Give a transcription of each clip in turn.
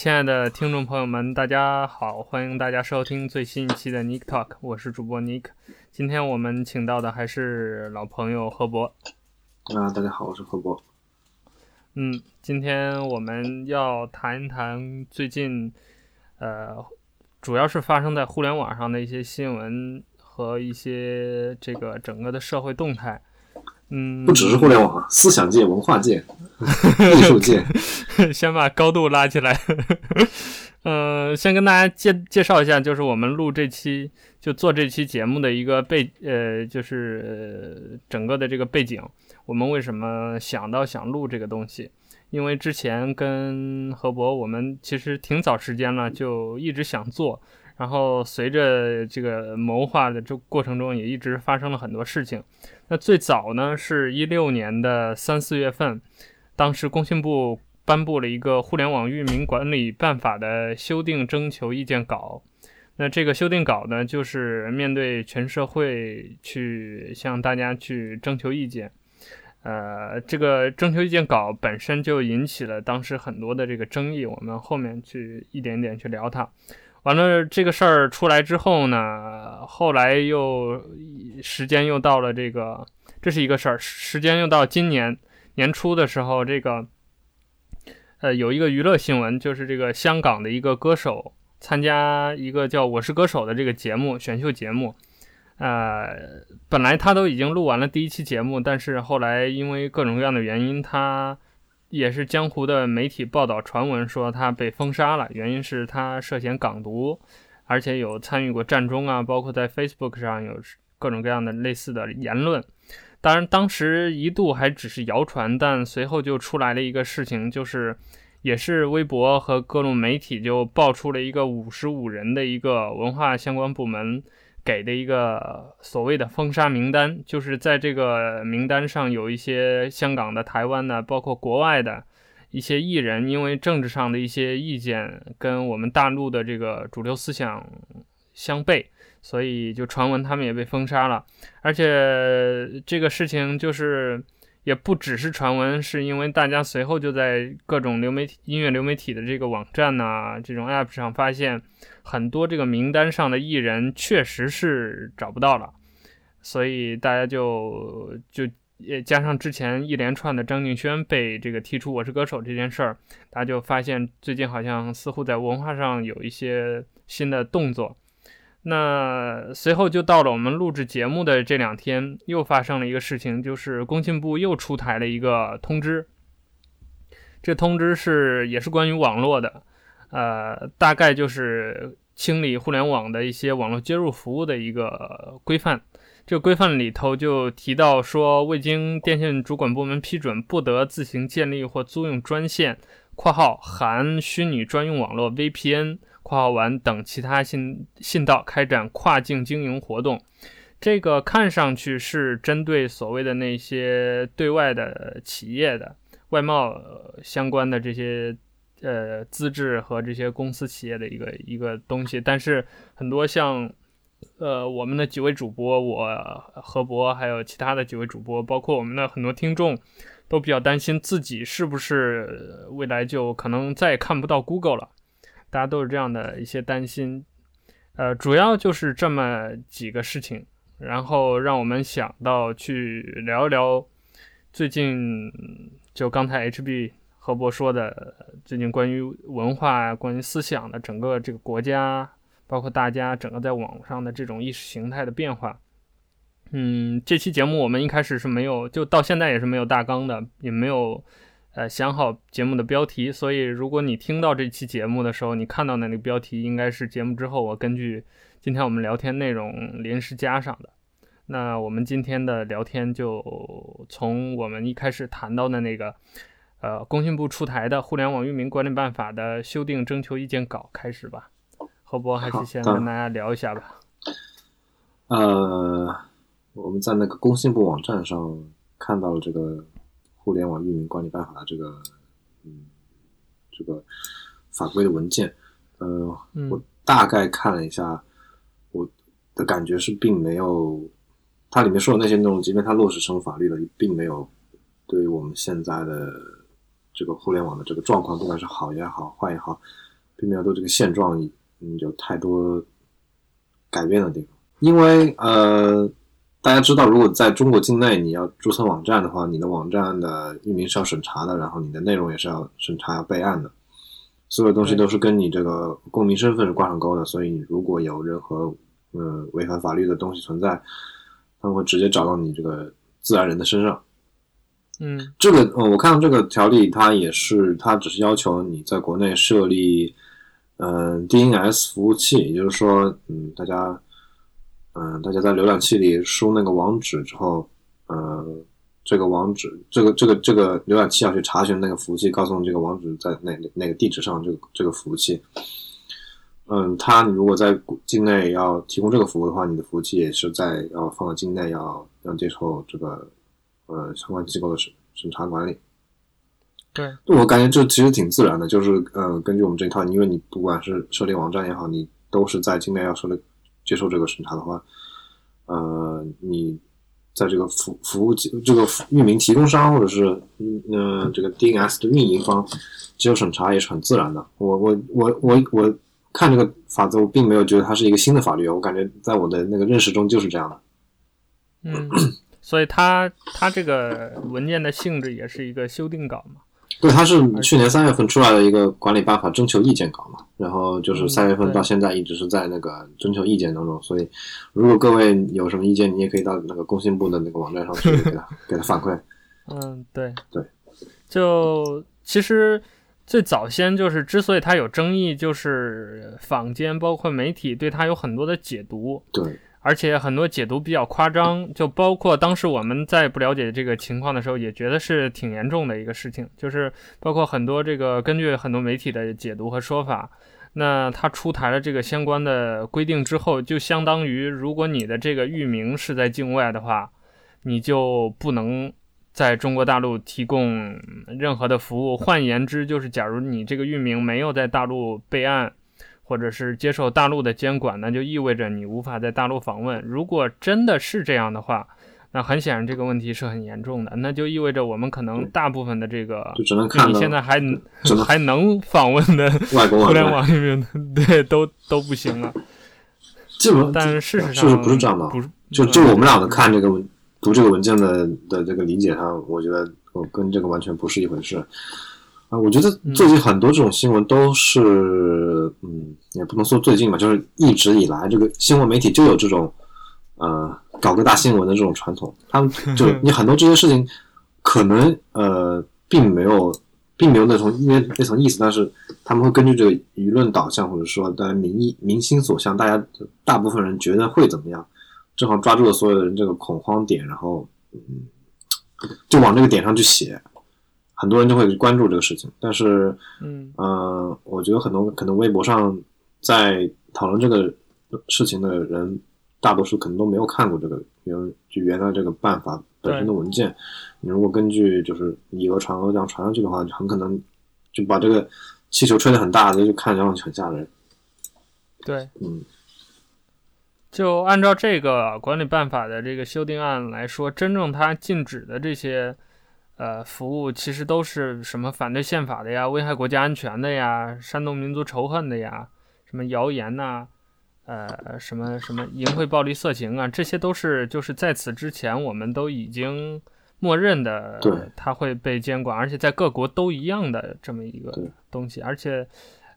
亲爱的听众朋友们，大家好，欢迎大家收听最新一期的 Nick Talk，我是主播 Nick。今天我们请到的还是老朋友何博。啊，大家好，我是何博。嗯，今天我们要谈一谈最近，呃，主要是发生在互联网上的一些新闻和一些这个整个的社会动态。嗯，不只是互联网，思想界、文化界、艺术界，先把高度拉起来。嗯、呃，先跟大家介介绍一下，就是我们录这期就做这期节目的一个背，呃，就是、呃、整个的这个背景。我们为什么想到想录这个东西？因为之前跟何博，我们其实挺早时间了，就一直想做。然后随着这个谋划的这过程中，也一直发生了很多事情。那最早呢，是一六年的三四月份，当时工信部颁布了一个《互联网域名管理办法》的修订征求意见稿。那这个修订稿呢，就是面对全社会去向大家去征求意见。呃，这个征求意见稿本身就引起了当时很多的这个争议。我们后面去一点点去聊它。完了，这个事儿出来之后呢，后来又时间又到了这个，这是一个事儿。时间又到今年年初的时候，这个呃有一个娱乐新闻，就是这个香港的一个歌手参加一个叫《我是歌手》的这个节目选秀节目。呃，本来他都已经录完了第一期节目，但是后来因为各种各样的原因，他。也是江湖的媒体报道传闻说他被封杀了，原因是他涉嫌港独，而且有参与过战中啊，包括在 Facebook 上有各种各样的类似的言论。当然，当时一度还只是谣传，但随后就出来了一个事情，就是也是微博和各种媒体就爆出了一个五十五人的一个文化相关部门。给的一个所谓的封杀名单，就是在这个名单上有一些香港的、台湾的，包括国外的一些艺人，因为政治上的一些意见跟我们大陆的这个主流思想相悖，所以就传闻他们也被封杀了。而且这个事情就是。也不只是传闻，是因为大家随后就在各种流媒体、音乐流媒体的这个网站呐、这种 app 上发现很多这个名单上的艺人确实是找不到了，所以大家就就也加上之前一连串的张敬轩被这个踢出《我是歌手》这件事儿，大家就发现最近好像似乎在文化上有一些新的动作。那随后就到了我们录制节目的这两天，又发生了一个事情，就是工信部又出台了一个通知。这通知是也是关于网络的，呃，大概就是清理互联网的一些网络接入服务的一个规范。这个规范里头就提到说，未经电信主管部门批准，不得自行建立或租用专线（括号含虚拟专用网络 VPN）。括号完等其他信信道开展跨境经营活动，这个看上去是针对所谓的那些对外的企业的外贸相关的这些呃资质和这些公司企业的一个一个东西，但是很多像呃我们的几位主播，我何博还有其他的几位主播，包括我们的很多听众，都比较担心自己是不是未来就可能再也看不到 Google 了。大家都是这样的一些担心，呃，主要就是这么几个事情，然后让我们想到去聊一聊最近就刚才 HB 何博说的，最近关于文化、关于思想的整个这个国家，包括大家整个在网上的这种意识形态的变化。嗯，这期节目我们一开始是没有，就到现在也是没有大纲的，也没有。呃，想好节目的标题，所以如果你听到这期节目的时候，你看到的那个标题应该是节目之后我根据今天我们聊天内容临时加上的。那我们今天的聊天就从我们一开始谈到的那个，呃，工信部出台的《互联网域名管理办法》的修订征求意见稿开始吧。何博还是先跟大家聊一下吧。呃，我们在那个工信部网站上看到了这个。互联网域名管理办法的这个，嗯，这个法规的文件，呃，我大概看了一下，我的感觉是并没有，它里面说的那些内容，即便它落实成法律了，并没有对于我们现在的这个互联网的这个状况，不管是好也好，坏也好，并没有对这个现状嗯有太多改变的地方。因为呃，大家知道，如果在中国境内你要注册网站的话，你的网站的域名是要审查的，然后你的内容也是要审查、要备案的，所有东西都是跟你这个公民身份是挂上钩的。所以，如果有任何呃违反法律的东西存在，他们会直接找到你这个自然人的身上。嗯，这个呃，我看到这个条例，它也是，它只是要求你在国内设立嗯、呃、DNS 服务器，也就是说，嗯，大家。嗯，大家在浏览器里输那个网址之后，呃，这个网址，这个这个这个浏览器要去查询那个服务器，告诉你这个网址在哪哪个地址上，这个这个服务器。嗯，它你如果在境内要提供这个服务的话，你的服务器也是在要放到境内，要要接受这个呃相关机构的审审查管理。对，我感觉这其实挺自然的，就是呃，根据我们这一套，因为你不管是设立网站也好，你都是在境内要设立。接受这个审查的话，呃，你在这个服服务这个域名提供商或者是嗯、呃、这个 DNS 的运营方接受审查也是很自然的。我我我我我看这个法则，我并没有觉得它是一个新的法律，我感觉在我的那个认识中就是这样的。嗯，所以它它这个文件的性质也是一个修订稿嘛。对，它是去年三月份出来的一个管理办法征求意见稿嘛，然后就是三月份到现在一直是在那个征求意见当中，嗯、所以如果各位有什么意见，你也可以到那个工信部的那个网站上去给他 给他反馈。嗯，对对，就其实最早先就是之所以它有争议，就是坊间包括媒体对它有很多的解读。对。而且很多解读比较夸张，就包括当时我们在不了解这个情况的时候，也觉得是挺严重的一个事情。就是包括很多这个根据很多媒体的解读和说法，那他出台了这个相关的规定之后，就相当于如果你的这个域名是在境外的话，你就不能在中国大陆提供任何的服务。换言之，就是假如你这个域名没有在大陆备案。或者是接受大陆的监管，那就意味着你无法在大陆访问。如果真的是这样的话，那很显然这个问题是很严重的。那就意味着我们可能大部分的这个，就只能看你现在还还能访问的 互联网里面，对，都都不行了。基本，但是事实上就是不是这样的。不是，就就我们俩的看这个文读这个文件的的这个理解上，我觉得我跟这个完全不是一回事。啊，我觉得最近很多这种新闻都是，嗯，也不能说最近吧，就是一直以来这个新闻媒体就有这种，呃，搞个大新闻的这种传统。他们就 你很多这些事情，可能呃，并没有，并没有那层那那层意思，但是他们会根据这个舆论导向，或者说大家民意民心所向，大家大部分人觉得会怎么样，正好抓住了所有人这个恐慌点，然后嗯，就往这个点上去写。很多人就会关注这个事情，但是，嗯，呃，我觉得很多可能微博上在讨论这个事情的人，大多数可能都没有看过这个原就原来这个办法本身的文件。你如果根据就是以讹传讹这样传上去的话，就很可能就把这个气球吹得很大，就看上去很吓人。对，嗯，就按照这个管理办法的这个修订案来说，真正它禁止的这些。呃，服务其实都是什么反对宪法的呀，危害国家安全的呀，煽动民族仇恨的呀，什么谣言呐，呃，什么什么淫秽暴力色情啊，这些都是就是在此之前我们都已经默认的，对，它会被监管，而且在各国都一样的这么一个东西，而且，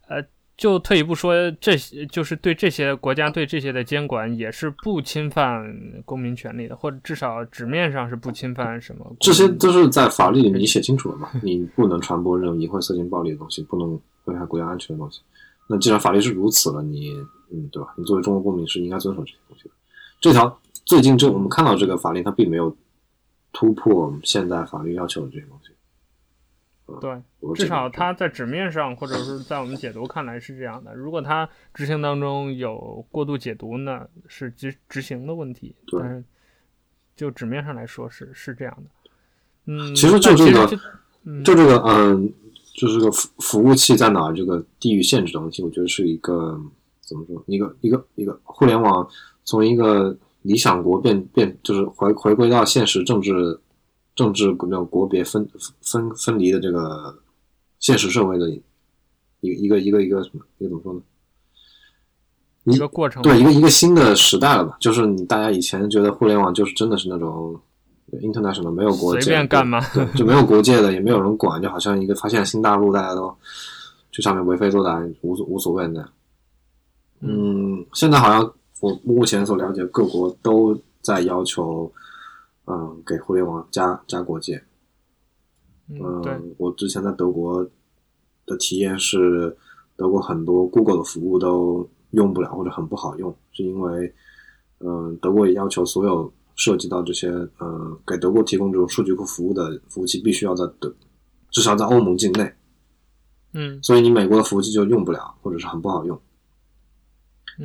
呃。就退一步说，这些就是对这些国家对这些的监管也是不侵犯公民权利的，或者至少纸面上是不侵犯什么。这些都是在法律里面你写清楚了嘛？你不能传播任何淫秽色情暴力的东西，不能危害国家安全的东西。那既然法律是如此了，你嗯，对吧？你作为中国公民是应该遵守这些东西的。这条最近这我们看到这个法令，它并没有突破现在法律要求的这些东西。对，至少它在纸面上，或者是在我们解读看来是这样的。如果它执行当中有过度解读呢，是执执行的问题。对，但是就纸面上来说是是这样的。嗯，其实就这个，就这个，嗯，就是个服服务器在哪这个地域限制的东西，我觉得是一个怎么说？一个一个一个互联网从一个理想国变变，就是回回归到现实政治。政治那种国别分分分离的这个现实社会的一个一个一个一个什么一个怎么说呢？一个过程，对，一个一个新的时代了吧？就是你大家以前觉得互联网就是真的是那种 international 没有国界，随便干嘛，对，就没有国界的，也没有人管，就好像一个发现新大陆，大家都去上面为非作歹，无所无所谓的。嗯，现在好像我目前所了解，各国都在要求，嗯，给互联网加加国界。嗯，对，我之前在德国的体验是，德国很多 Google 的服务都用不了或者很不好用，是因为，嗯，德国也要求所有涉及到这些，嗯，给德国提供这种数据库服务的服务器必须要在德，至少在欧盟境内。嗯，所以你美国的服务器就用不了，或者是很不好用。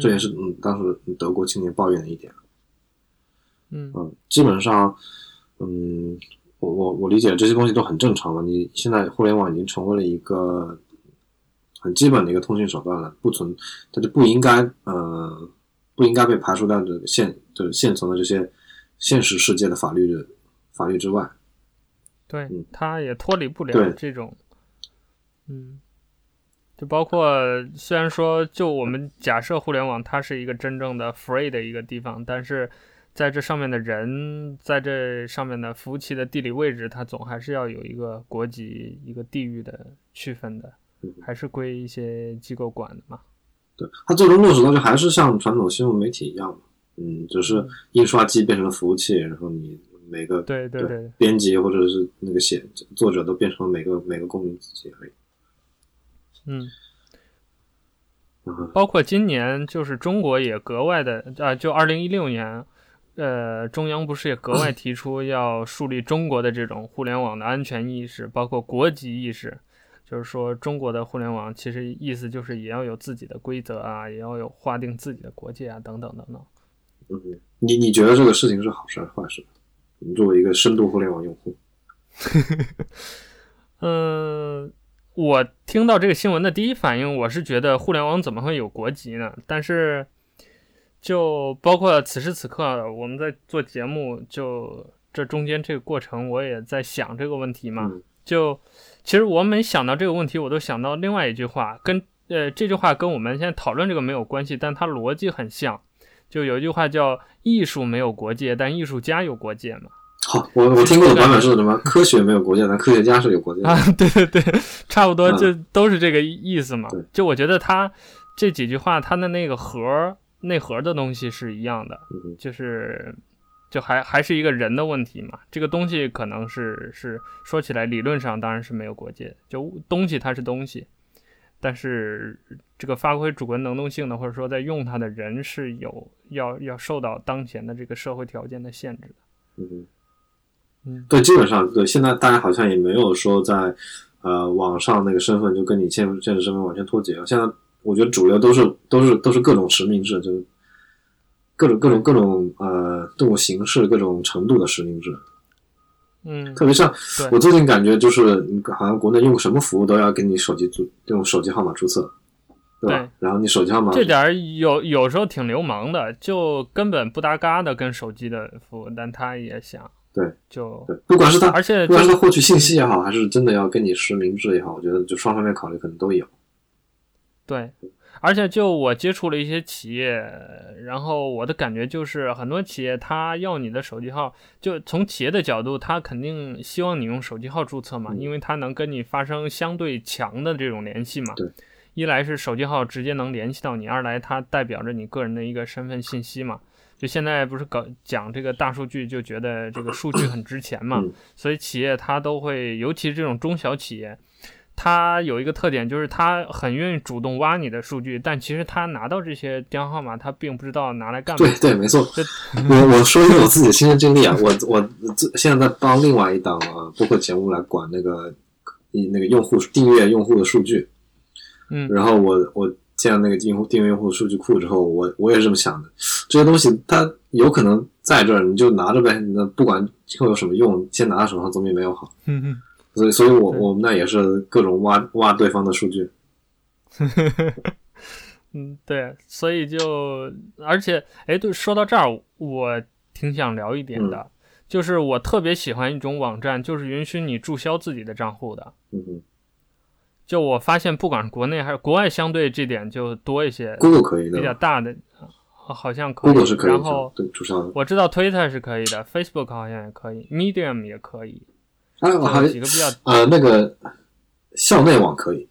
这也是嗯，当时德国青年抱怨的一点。嗯嗯，基本上，嗯，我我我理解这些东西都很正常了。你现在互联网已经成为了一个很基本的一个通讯手段了，不存，它就不应该呃，不应该被排除在这个现就是现存的这些现实世界的法律的法律之外。对，嗯，它也脱离不了这种，嗯。就包括，虽然说，就我们假设互联网它是一个真正的 free 的一个地方，但是在这上面的人，在这上面的服务器的地理位置，它总还是要有一个国籍、一个地域的区分的，还是归一些机构管的嘛。对，它最终落实到就还是像传统新闻媒体一样，嗯，只是印刷机变成了服务器，然后你每个对对对编辑或者是那个写作者都变成了每个每个公民自己而已。嗯，包括今年，就是中国也格外的啊，就二零一六年，呃，中央不是也格外提出要树立中国的这种互联网的安全意识，包括国籍意识，就是说中国的互联网其实意思就是也要有自己的规则啊，也要有划定自己的国界啊，等等等等。嗯，你你觉得这个事情是好事还是坏事？你作为一个深度互联网用户，嗯。我听到这个新闻的第一反应，我是觉得互联网怎么会有国籍呢？但是，就包括此时此刻我们在做节目，就这中间这个过程，我也在想这个问题嘛。就其实我每想到这个问题，我都想到另外一句话，跟呃这句话跟我们现在讨论这个没有关系，但它逻辑很像。就有一句话叫“艺术没有国界，但艺术家有国界”嘛。好，我我听过的版本是什么？科学没有国界，但科学家是有国界的啊！对对对，差不多就都是这个意思嘛。嗯、就我觉得他这几句话，他的那个核内核的东西是一样的，嗯、就是就还还是一个人的问题嘛。这个东西可能是是说起来理论上当然是没有国界，就东西它是东西，但是这个发挥主观能动性的，或者说在用它的人是有要要受到当前的这个社会条件的限制的。嗯。对，基本上对，现在大家好像也没有说在，呃，网上那个身份就跟你现现实身份完全脱节了。现在我觉得主流都是都是都是各种实名制，就是各种各种各种呃这种形式、各种程度的实名制。嗯，特别像我最近感觉就是，好像国内用什么服务都要给你手机注用手机号码注册，对吧？对，然后你手机号码这点有有时候挺流氓的，就根本不搭嘎的跟手机的服务，但他也想。对，就对，不管是他，而且不管是他获取信息也好，还是真的要跟你实名制也好，我觉得就双方面考虑可能都有。对，而且就我接触了一些企业，然后我的感觉就是，很多企业他要你的手机号，就从企业的角度，他肯定希望你用手机号注册嘛，嗯、因为他能跟你发生相对强的这种联系嘛。对，一来是手机号直接能联系到你，二来它代表着你个人的一个身份信息嘛。就现在不是搞讲这个大数据，就觉得这个数据很值钱嘛，所以企业它都会，尤其是这种中小企业，它有一个特点，就是它很愿意主动挖你的数据，但其实他拿到这些电话号码，他并不知道拿来干嘛。对对，没错。我我说一个我自己的亲身经历啊，我我现在在帮另外一档啊播客节目来管那个那个用户订阅用户的数据，嗯，然后我我。建了那个用户订阅用户数据库之后，我我也是这么想的。这些东西它有可能在这儿，你就拿着呗。那不管以后有什么用，先拿到手上总比没有好。嗯嗯。所以，所以我我们那也是各种挖挖对方的数据。嗯，对。所以就而且，哎，对，说到这儿，我挺想聊一点的，嗯、就是我特别喜欢一种网站，就是允许你注销自己的账户的。嗯嗯。就我发现，不管是国内还是国外，相对这点就多一些。Google 可以的，比较大的，好像可以。Google 是可以，然后对注销的。我知道 Twitter 是可以的，Facebook 好像也可以，Medium 也可以。哎，我还有几个比较呃，那个校内网可以。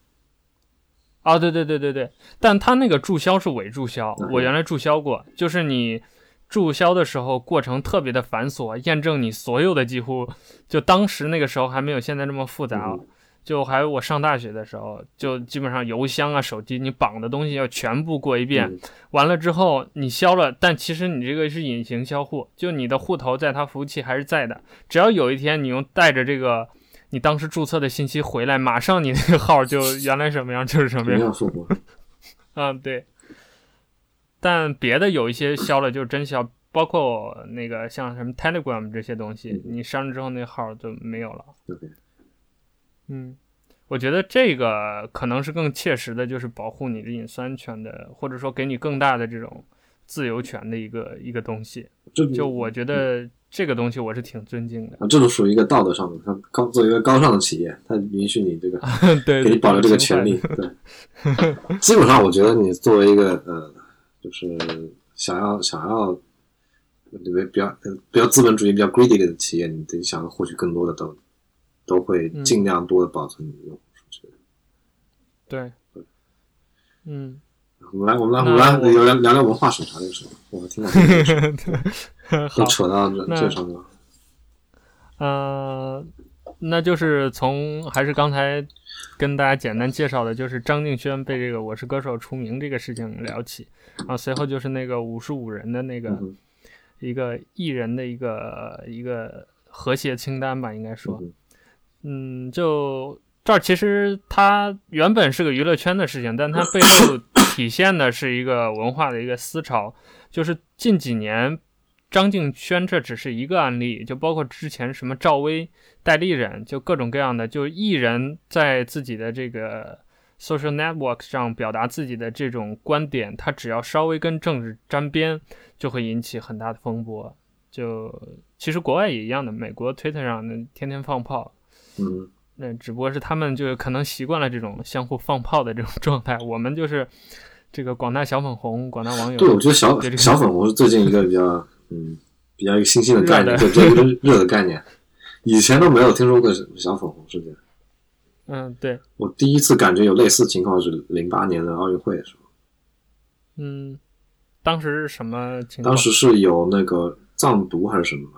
啊，对对对对对，但他那个注销是伪注销，嗯、我原来注销过，就是你注销的时候过程特别的繁琐，验证你所有的几乎，就当时那个时候还没有现在这么复杂。嗯就还有我上大学的时候，就基本上邮箱啊、手机，你绑的东西要全部过一遍。嗯、完了之后你销了，但其实你这个是隐形销户，就你的户头在他服务器还是在的。只要有一天你用带着这个你当时注册的信息回来，马上你那个号就原来什么样就是什么样。嗯，对。但别的有一些销了就真销，包括那个像什么 Telegram 这些东西，你删了之后那号就没有了。嗯，我觉得这个可能是更切实的，就是保护你的隐私安全的，或者说给你更大的这种自由权的一个一个东西。就我觉得这个东西我是挺尊敬的。啊，这种属于一个道德上的，它高作为一个高尚的企业，它允许你这个 对给你保留这个权利。对，基本上我觉得你作为一个呃，就是想要想要对不对？比较比较资本主义、比较 greedy 的企业，你得想要获取更多的道德。都会尽量多的保存你的用户数据。对，对，嗯，我们来，我们来，我们来聊聊聊聊文化审查这个事。我听到都 扯到这这上面。嗯、呃，那就是从还是刚才跟大家简单介绍的，就是张敬轩被这个《我是歌手》除名这个事情聊起，然后随后就是那个五十五人的那个、嗯、一个艺人的一个一个和谐清单吧，应该说。嗯嗯，就这儿其实它原本是个娱乐圈的事情，但它背后 体现的是一个文化的一个思潮。就是近几年，张敬轩这只是一个案例，就包括之前什么赵薇代理人，就各种各样的，就艺人在自己的这个 social network 上表达自己的这种观点，他只要稍微跟政治沾边，就会引起很大的风波。就其实国外也一样的，美国 Twitter 上那天天放炮。嗯，那只不过是他们就可能习惯了这种相互放炮的这种 状态，我们就是这个广大小粉红、广大网友。对，我觉得小小粉红是最近一个比较嗯比较一个新兴的概念，对，这个热的概念，以前都没有听说过小粉红事件。嗯，对。我第一次感觉有类似情况是零八年的奥运会的时候。嗯，当时是什么情况？当时是有那个藏独还是什么？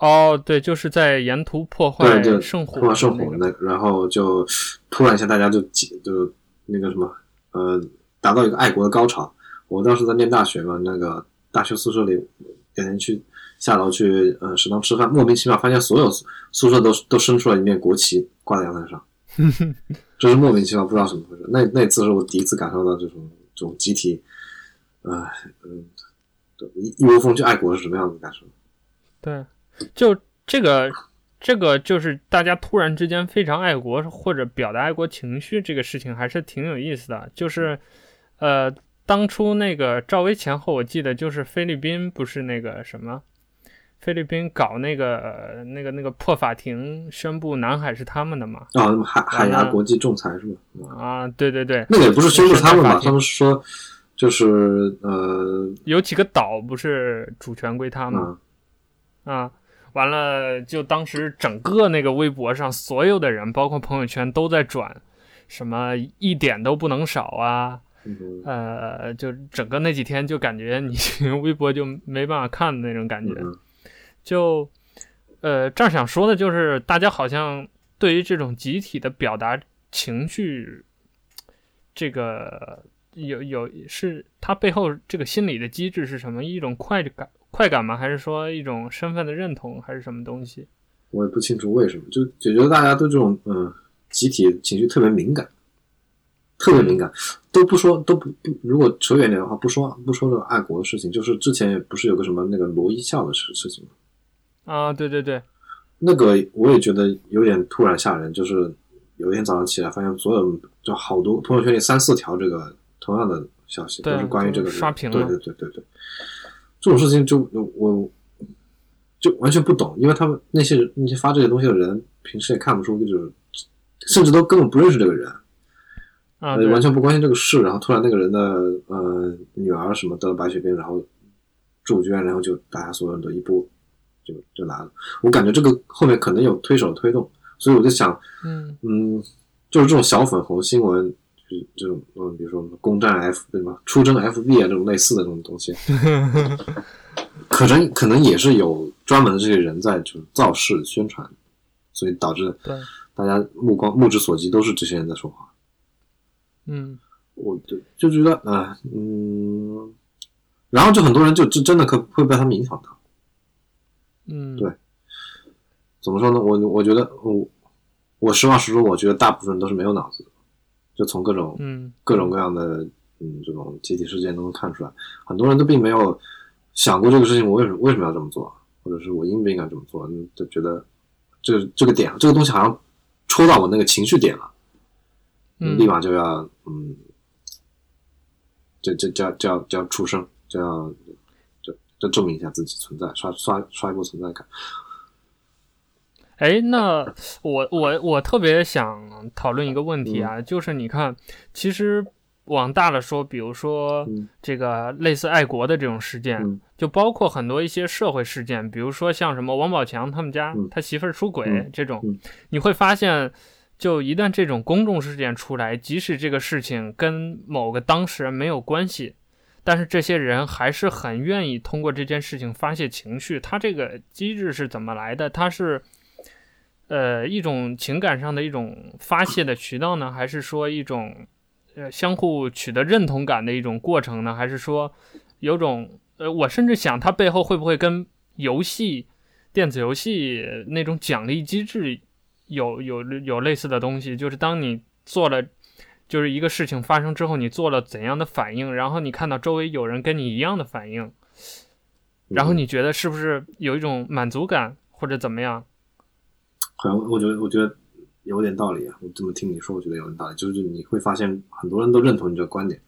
哦，对，就是在沿途破坏圣火，破坏圣火那个，然后就突然一下，大家就就那个什么，呃，达到一个爱国的高潮。我当时在念大学嘛，那个大学宿舍里，有人去下楼去呃食堂吃饭，莫名其妙发现所有宿舍都都伸出来一面国旗挂在阳台上，这是莫名其妙，不知道怎么回事。那那次是我第一次感受到这种这种集体，呃嗯，一一窝蜂去爱国是什么样子的感受？对。就这个，这个就是大家突然之间非常爱国或者表达爱国情绪，这个事情还是挺有意思的。就是，呃，当初那个赵薇前后，我记得就是菲律宾不是那个什么，菲律宾搞那个那个那个破法庭，宣布南海是他们的嘛？啊，海海牙国际仲裁是吗？啊，对对对，那个也不是宣布他们嘛，他们说就是呃，有几个岛不是主权归他吗？嗯、啊。完了，就当时整个那个微博上所有的人，包括朋友圈都在转，什么一点都不能少啊，嗯、呃，就整个那几天就感觉你微博就没办法看的那种感觉，嗯、就呃这儿想说的就是，大家好像对于这种集体的表达情绪，这个有有是它背后这个心理的机制是什么？一种快感。快感吗？还是说一种身份的认同，还是什么东西？我也不清楚为什么，就就觉得大家对这种嗯集体情绪特别敏感，特别敏感，都不说都不不，如果扯远点的话，不说不说这个爱国的事情，就是之前也不是有个什么那个罗一笑的事事情吗？啊，对对对，那个我也觉得有点突然吓人，就是有一天早上起来，发现所有就好多朋友圈里三四条这个同样的消息，都是关于这个刷屏了，对对对对对。这种事情就我就完全不懂，因为他们那些那些发这些东西的人，平时也看不出就是甚至都根本不认识这个人，啊，完全不关心这个事，然后突然那个人的呃女儿什么得了白血病，然后住院，然后就大家所有人都一波就就来了。我感觉这个后面可能有推手推动，所以我就想，嗯。嗯，就是这种小粉红新闻，就是这种嗯，比如说攻占 F 对吗？出征 FB 啊这种类似的这种东西，可能可能也是有专门的这些人在就是造势宣传，所以导致对。大家目光目之所及都是这些人在说话，嗯，我就就觉得啊、呃，嗯，然后就很多人就就真的可会被他们影响到，嗯，对，怎么说呢？我我觉得我我实话实说，我觉得大部分都是没有脑子的，就从各种嗯各种各样的嗯这种集体事件都能看出来，很多人都并没有想过这个事情，我为什么为什么要这么做，或者是我应不应该这么做，就觉得这个这个点这个东西好像。戳到我那个情绪点了，嗯，立马就要嗯，就就就要就要就要出声，就要就就证明一下自己存在，刷刷刷一波存在感。哎，那我我我特别想讨论一个问题啊，嗯、就是你看，其实往大了说，比如说这个类似爱国的这种事件，嗯、就包括很多一些社会事件，比如说像什么王宝强他们家、嗯、他媳妇儿出轨、嗯、这种，嗯、你会发现，就一旦这种公众事件出来，即使这个事情跟某个当事人没有关系，但是这些人还是很愿意通过这件事情发泄情绪。他这个机制是怎么来的？他是。呃，一种情感上的一种发泄的渠道呢，还是说一种呃相互取得认同感的一种过程呢？还是说有种呃，我甚至想它背后会不会跟游戏、电子游戏那种奖励机制有有有类似的东西？就是当你做了就是一个事情发生之后，你做了怎样的反应，然后你看到周围有人跟你一样的反应，然后你觉得是不是有一种满足感或者怎么样？好像我觉得，我觉得有点道理啊。我这么听你说，我觉得有点道理。就是你会发现，很多人都认同你这个观点，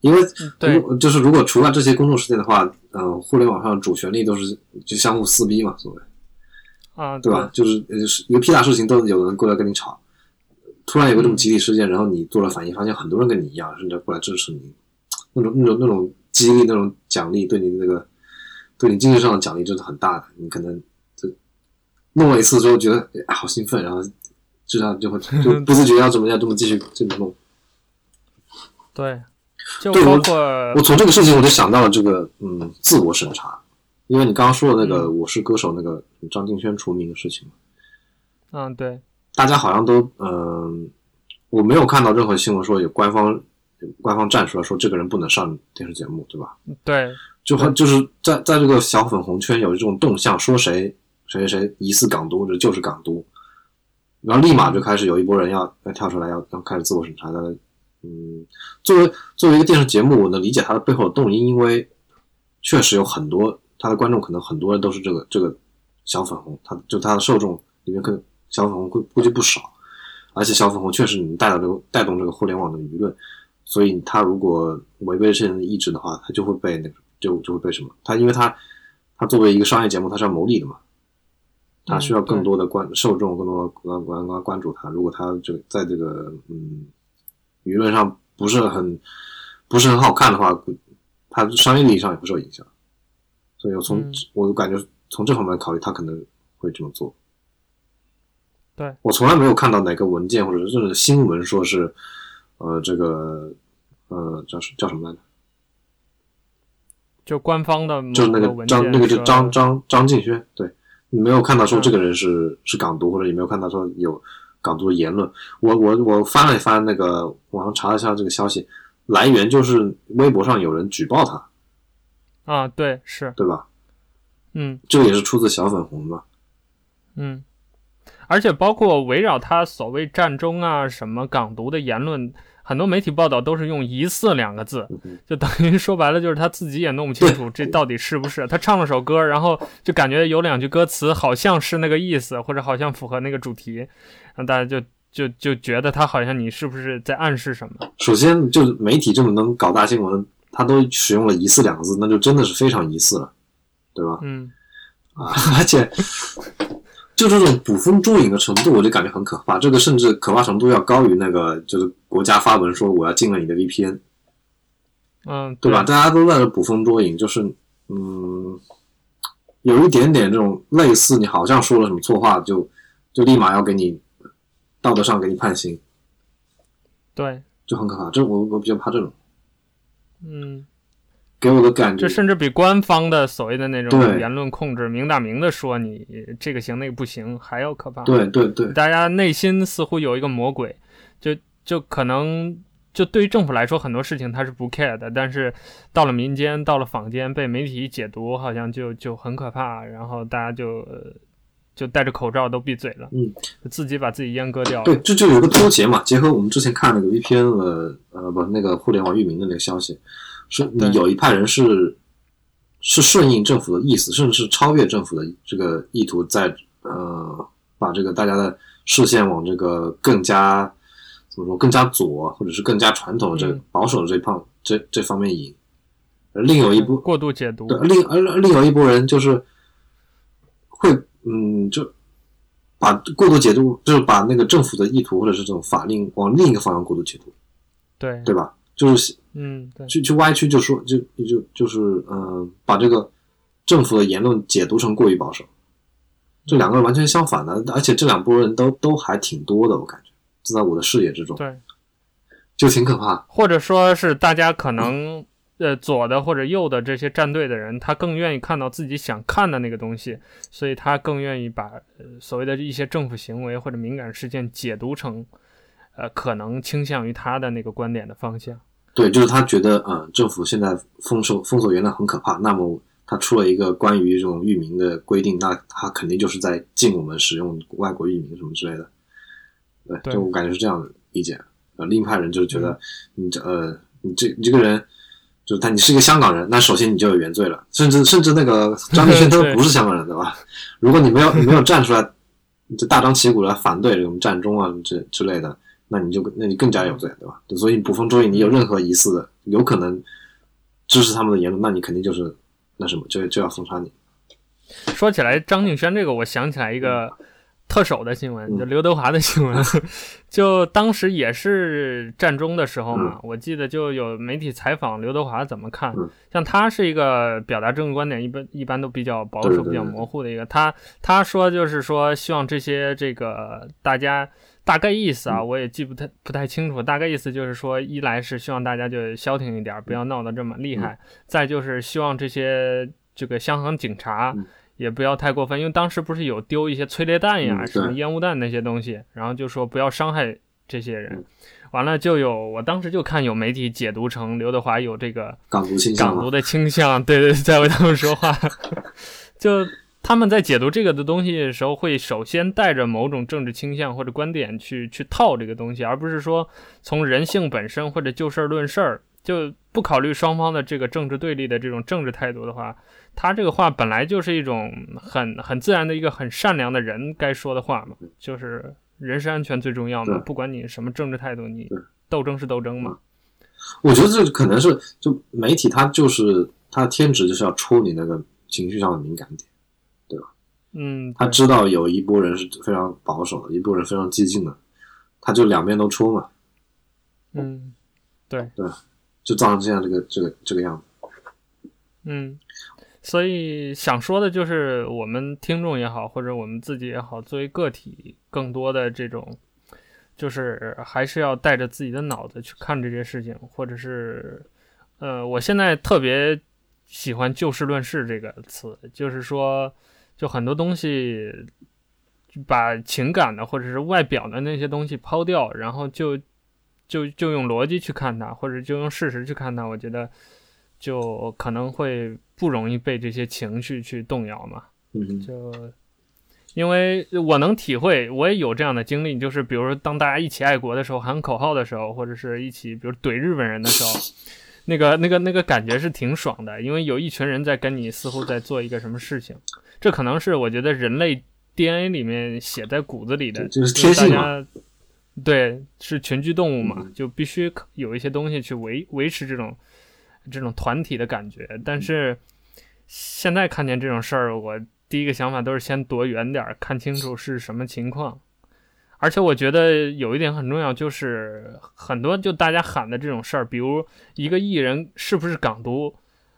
因为对，就是如果除了这些公众事件的话，嗯、呃，互联网上主旋律都是就相互撕逼嘛，所谓啊，对吧？就是就是一个屁大事情都有人过来跟你吵，突然有个这么集体事件，嗯、然后你做了反应，发现很多人跟你一样，甚至过来支持你，那种那种那种激励、那种奖励，对你的那个对你精神上的奖励真的很大的，你可能。弄了一次之后觉得哎好兴奋，然后就这样就会 就不自觉要怎么样这么继续这么弄。对，就包括我，我从这个事情我就想到了这个嗯自我审查，因为你刚刚说的那个《我是歌手》那个张敬轩除名的事情。嗯，对，大家好像都嗯、呃，我没有看到任何新闻说有官方官方站出来说这个人不能上电视节目，对吧？对，就很就是在在这个小粉红圈有一种动向，说谁。谁谁谁疑似港独，这就是港独，然后立马就开始有一波人要要跳出来，要要开始自我审查的。嗯，作为作为一个电视节目，我能理解它的背后的动因，因为确实有很多他的观众，可能很多人都是这个这个小粉红，他就他的受众里面，可能小粉红估估计不少，而且小粉红确实能带到这个带动这个互联网的舆论，所以他如果违背这些人的意志的话，他就会被那个就就会被什么？他因为他他作为一个商业节目，他是要牟利的嘛。他需要更多的关受众，更多的关关关关注他。如果他这个在这个嗯舆论上不是很不是很好看的话，他商业利益上也不受影响。所以我从、嗯、我感觉从这方面考虑，他可能会这么做。对，我从来没有看到哪个文件或者是新闻说是呃这个呃叫叫什么来着？就官方的就是那个张那个就张张张敬轩对。你没有看到说这个人是、嗯、是港独，或者也没有看到说有港独的言论。我我我翻了一翻那个网上查了一下这个消息，来源就是微博上有人举报他。啊，对，是，对吧？嗯，这个也是出自小粉红嘛。嗯，而且包括围绕他所谓战中啊什么港独的言论。很多媒体报道都是用“疑似”两个字，就等于说白了就是他自己也弄不清楚这到底是不是。他唱了首歌，然后就感觉有两句歌词好像是那个意思，或者好像符合那个主题，然后大家就就就觉得他好像你是不是在暗示什么？首先，就是媒体这么能搞大新闻，他都使用了“疑似”两个字，那就真的是非常疑似了，对吧？嗯，啊，而且就这种捕风捉影的程度，我就感觉很可怕。这个甚至可怕程度要高于那个，就是国家发文说我要禁了你的 VPN，嗯，对吧？大家都在这捕风捉影，就是嗯，有一点点这种类似，你好像说了什么错话，就就立马要给你道德上给你判刑，对，就很可怕。这我我比较怕这种，嗯。给我的感觉，这甚至比官方的所谓的那种言论控制，明打明的说你这个行那个不行，还要可怕。对对对，大家内心似乎有一个魔鬼，就就可能就对于政府来说，很多事情他是不 care 的，但是到了民间，到了坊间，被媒体解读，好像就就很可怕，然后大家就就戴着口罩都闭嘴了，嗯，自己把自己阉割掉了。对，这就有一个脱节嘛，结合我们之前看那个 VPN 的呃不那个互联网域名的那个消息。是你有一派人是是顺应政府的意思，甚至是超越政府的这个意图在，在呃把这个大家的视线往这个更加怎么说更加左，或者是更加传统的这个保守的这一方、嗯、这这方面引。而另有一波过度解读，对，另而另有一波人就是会嗯就把过度解读，就是把那个政府的意图或者是这种法令往另一个方向过度解读，对对吧？就是。嗯，对，去去歪曲，就说就就就是嗯、呃，把这个政府的言论解读成过于保守，这两个完全相反的，而且这两拨人都都还挺多的，我感觉，就在我的视野之中，对，就挺可怕。或者说是大家可能呃左的或者右的这些站队的人，他更愿意看到自己想看的那个东西，所以他更愿意把呃所谓的一些政府行为或者敏感事件解读成呃可能倾向于他的那个观点的方向。对，就是他觉得，嗯，政府现在封锁封锁言论很可怕。那么他出了一个关于这种域名的规定，那他肯定就是在禁我们使用外国域名什么之类的。对，对就我感觉是这样的理解。呃，另一派人就是觉得，你这呃，你这你这个人，就是他，你是一个香港人，那首先你就有原罪了。甚至甚至那个张继轩他都不是香港人，对吧？如果你没有你没有站出来，就大张旗鼓的反对这种占中啊什么之之类的。那你就那你更加有罪，对吧？所以捕风捉影，你有任何疑似的，有可能支持他们的言论，那你肯定就是那什么，就就要封杀你。说起来，张敬轩这个，我想起来一个特首的新闻，嗯、就刘德华的新闻。嗯、就当时也是战中的时候嘛，嗯、我记得就有媒体采访刘德华怎么看。嗯、像他是一个表达政治观点一般一般都比较保守、比较模糊的一个。他他说就是说，希望这些这个大家。大概意思啊，我也记不太不太清楚。大概意思就是说，一来是希望大家就消停一点，不要闹得这么厉害；再就是希望这些这个香港警察也不要太过分，因为当时不是有丢一些催泪弹呀、什么烟雾弹那些东西，然后就说不要伤害这些人。完了就有，我当时就看有媒体解读成刘德华有这个港独倾向，港独的倾向，对对，在为他们说话，就。他们在解读这个的东西的时候，会首先带着某种政治倾向或者观点去去套这个东西，而不是说从人性本身或者就事论事儿，就不考虑双方的这个政治对立的这种政治态度的话，他这个话本来就是一种很很自然的一个很善良的人该说的话嘛，就是人身安全最重要嘛，不管你什么政治态度，你斗争是斗争嘛。我觉得这可能是就媒体他就是他的天职就是要戳你那个情绪上的敏感点。嗯，他知道有一波人是非常保守的，一波人非常激进的，他就两边都出嘛。嗯，对对，就造成这样这个这个这个样子。嗯，所以想说的就是，我们听众也好，或者我们自己也好，作为个体，更多的这种，就是还是要带着自己的脑子去看这些事情，或者是，呃，我现在特别喜欢就事论事这个词，就是说。就很多东西，把情感的或者是外表的那些东西抛掉，然后就就就用逻辑去看它，或者就用事实去看它，我觉得就可能会不容易被这些情绪去动摇嘛。嗯，就因为我能体会，我也有这样的经历，就是比如说当大家一起爱国的时候，喊口号的时候，或者是一起比如怼日本人的时候。那个、那个、那个感觉是挺爽的，因为有一群人在跟你似乎在做一个什么事情，这可能是我觉得人类 DNA 里面写在骨子里的，就是天性嘛。对，是群居动物嘛，就必须有一些东西去维维持这种这种团体的感觉。但是现在看见这种事儿，我第一个想法都是先躲远点，看清楚是什么情况。而且我觉得有一点很重要，就是很多就大家喊的这种事儿，比如一个艺人是不是港独，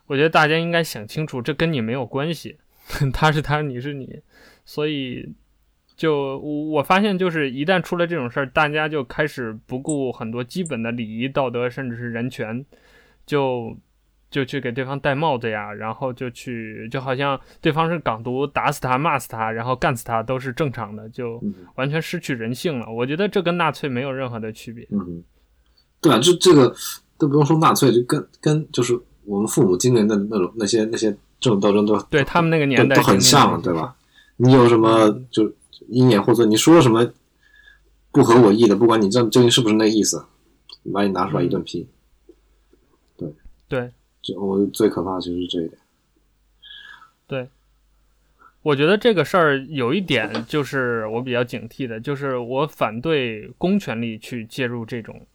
我觉得大家应该想清楚，这跟你没有关系，他是他，你是你，所以就我发现，就是一旦出了这种事儿，大家就开始不顾很多基本的礼仪道德，甚至是人权，就。就去给对方戴帽子呀，然后就去，就好像对方是港独，打死他，骂死他，然后干死他都是正常的，就完全失去人性了。我觉得这跟纳粹没有任何的区别。嗯，对啊，就这个都不用说纳粹，就跟跟就是我们父母经历的那种那些那些这种斗争都对他们那个年代都很像，对吧？你有什么就因眼或者你说什么不合我意的，不管你这究竟是不是那意思，把你拿出来一顿批。对对。就我最可怕的就是这一点。对，我觉得这个事儿有一点就是我比较警惕的，就是我反对公权力去介入这种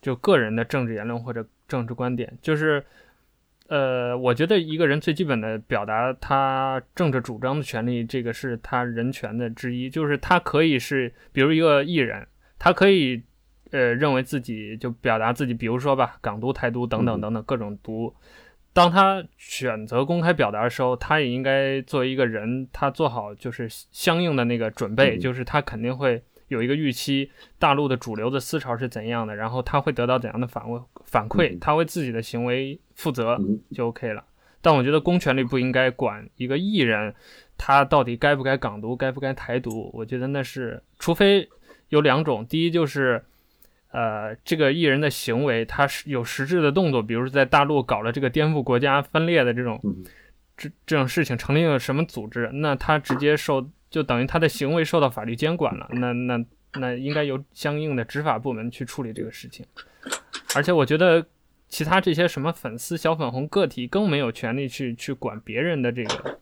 就个人的政治言论或者政治观点。就是，呃，我觉得一个人最基本的表达他政治主张的权利，这个是他人权的之一。就是他可以是，比如一个艺人，他可以。呃，认为自己就表达自己，比如说吧，港独、台独等等等等各种独。当他选择公开表达的时候，他也应该作为一个人，他做好就是相应的那个准备，就是他肯定会有一个预期，大陆的主流的思潮是怎样的，然后他会得到怎样的反馈反馈，他为自己的行为负责就 OK 了。但我觉得公权力不应该管一个艺人，他到底该不该港独，该不该台独。我觉得那是，除非有两种，第一就是。呃，这个艺人的行为，他是有实质的动作，比如在大陆搞了这个颠覆国家分裂的这种，这这种事情，成立了什么组织，那他直接受，就等于他的行为受到法律监管了，那那那应该由相应的执法部门去处理这个事情。而且我觉得，其他这些什么粉丝、小粉红个体更没有权利去去管别人的这个。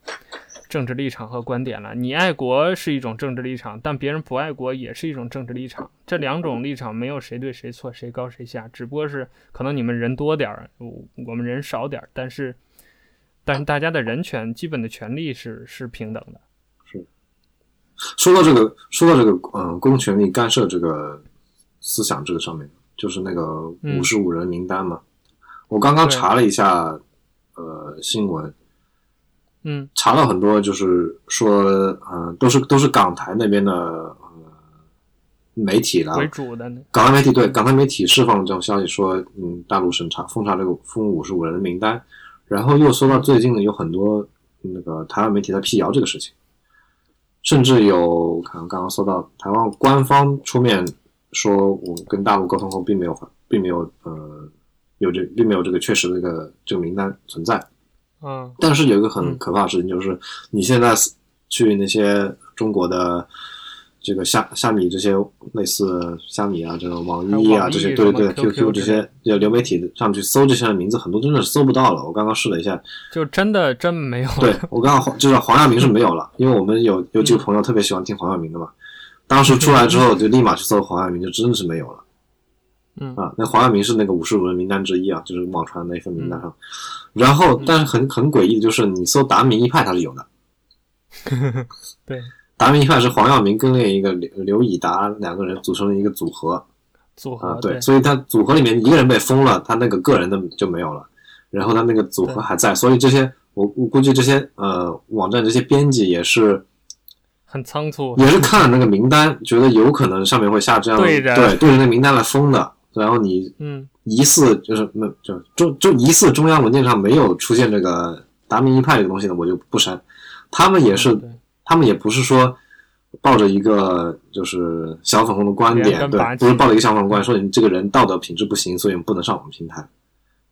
政治立场和观点了。你爱国是一种政治立场，但别人不爱国也是一种政治立场。这两种立场没有谁对谁错，谁高谁下，只不过是可能你们人多点儿，我们人少点儿，但是，但是大家的人权、基本的权利是是平等的。是。说到这个，说到这个，嗯，公权力干涉这个思想这个上面，就是那个五十五人名单嘛。嗯、我刚刚查了一下，呃，新闻。嗯，查到很多，就是说，嗯、呃，都是都是港台那边的呃媒体了为主的。港台媒体对港台媒体释放了这种消息，说，嗯，大陆审查封查这个封五十五人的名单，然后又搜到最近呢，有很多那个台湾媒体在辟谣这个事情，甚至有可能刚刚搜到台湾官方出面说，我跟大陆沟通后，并没有并没有呃有这并没有这个确实的这个这个名单存在。嗯，但是有一个很可怕的事情，就是你现在去那些中国的这个虾虾米这些类似虾米啊，这种网易啊这些，对对对，QQ 这些流媒体上去搜这些名字，很多真的是搜不到了。我刚刚试了一下，就真的真没有。对，我刚刚就是黄耀明是没有了，因为我们有有几个朋友特别喜欢听黄耀明的嘛，当时出来之后就立马去搜黄耀明，就真的是没有了。嗯啊，那黄耀明是那个五十五人名单之一啊，就是网传的那份名单上。然后，但是很很诡异的就是，你搜达明一派，它是有的。对，达明一派是黄耀明跟另一个刘刘以达两个人组成了一个组合。组合、啊、对，对，所以他组合里面一个人被封了，他那个个人的就没有了，然后他那个组合还在，所以这些我我估计这些呃网站这些编辑也是很仓促，也是看了那个名单，觉得有可能上面会下这样对的对对着那名单来封的。然后你嗯，疑似就是那就中就疑似中央文件上没有出现这个达明一派这个东西呢，我就不删。他们也是，他们也不是说抱着一个就是小粉红的观点，对，不是抱着一个小粉红观点说你这个人道德品质不行，所以不能上我们平台。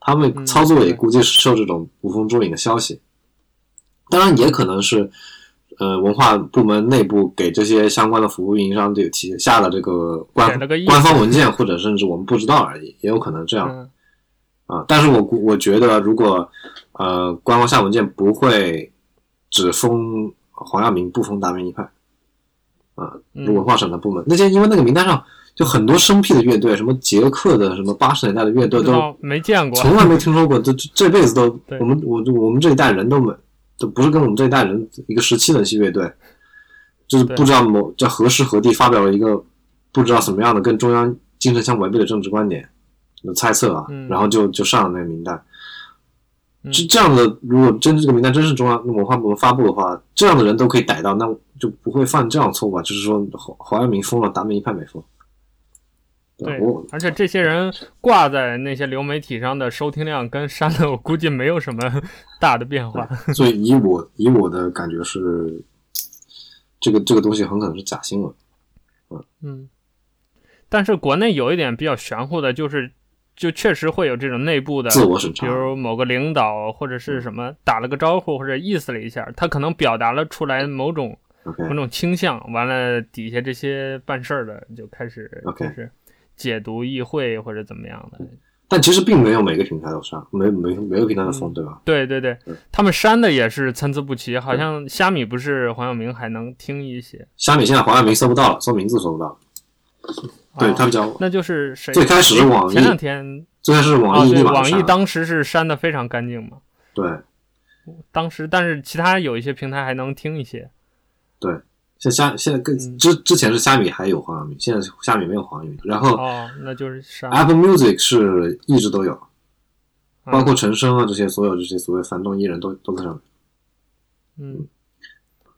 他们操作也估计是受这种捕风捉影的消息，当然也可能是。呃，文化部门内部给这些相关的服务运营商都有提下了这个官个官方文件，或者甚至我们不知道而已，也有可能这样。嗯、啊，但是我我觉得，如果呃官方下文件不会只封黄耀明，不封达明一派，啊，文化省的部门、嗯、那些，因为那个名单上就很多生僻的乐队，什么捷克的，什么八十年代的乐队都没见过，从来没听说过，这这辈子都我们我我们这一代人都没。都不是跟我们这一代人一个时期的一些乐队，就是不知道某在何时何地发表了一个不知道什么样的跟中央精神相违背的政治观点的猜测啊，嗯、然后就就上了那个名单。是、嗯、这样的，如果真这个名单真是中央文化部门发布的话，这样的人都可以逮到，那就不会犯这样的错误吧？就是说黄黄耀明疯了，达明一派没疯。对，而且这些人挂在那些流媒体上的收听量跟删了，我估计没有什么大的变化。所以以我以我的感觉是，这个这个东西很可能是假新闻。嗯嗯，但是国内有一点比较玄乎的，就是就确实会有这种内部的自我审查，比如某个领导或者是什么打了个招呼或者意思了一下，他可能表达了出来某种.某种倾向，完了底下这些办事儿的就开始.就是。解读议会或者怎么样的，但其实并没有每个平台都删，没没没有平台都封，对吧？对对对，他们删的也是参差不齐，好像虾米不是黄晓明还能听一些，虾米现在黄晓明搜不到了，搜名字搜不到了。对、哦、他比较，那就是谁？最开始是网易，前两天最开始是网易立马删、哦，网易当时是删的非常干净嘛。对，当时但是其他有一些平台还能听一些。对。像虾现在跟之之前是虾米还有黄耀明，现在虾米没有黄耀明。然后哦，那就是 Apple Music 是一直都有，包括陈升啊这些所有这些所谓反动艺人都都在上面。嗯，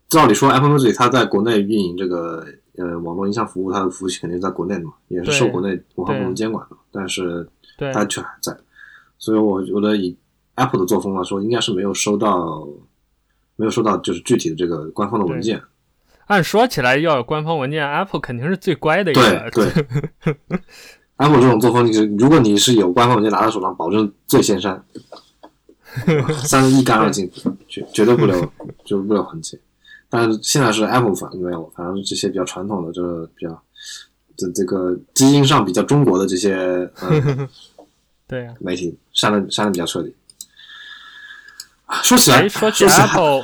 照理说 Apple Music 它在国内运营这个呃网络音像服务，它的服务器肯定在国内的嘛，也是受国内文化部门监管的，但是它却还在。所以我觉得以 Apple 的作风来说，应该是没有收到没有收到就是具体的这个官方的文件。按说起来要有官方文件，Apple 肯定是最乖的一个。对对，Apple 这种作风，就是如果你是有官方文件拿到手上，保证最先删，删的一干二净，绝绝对不留，就不留痕迹。但是现在是 Apple 反没有，反正这些比较传统的，就是比较这这个基因上比较中国的这些，嗯、对呀、啊，媒体删的删的比较彻底。说起来，说起 Apple。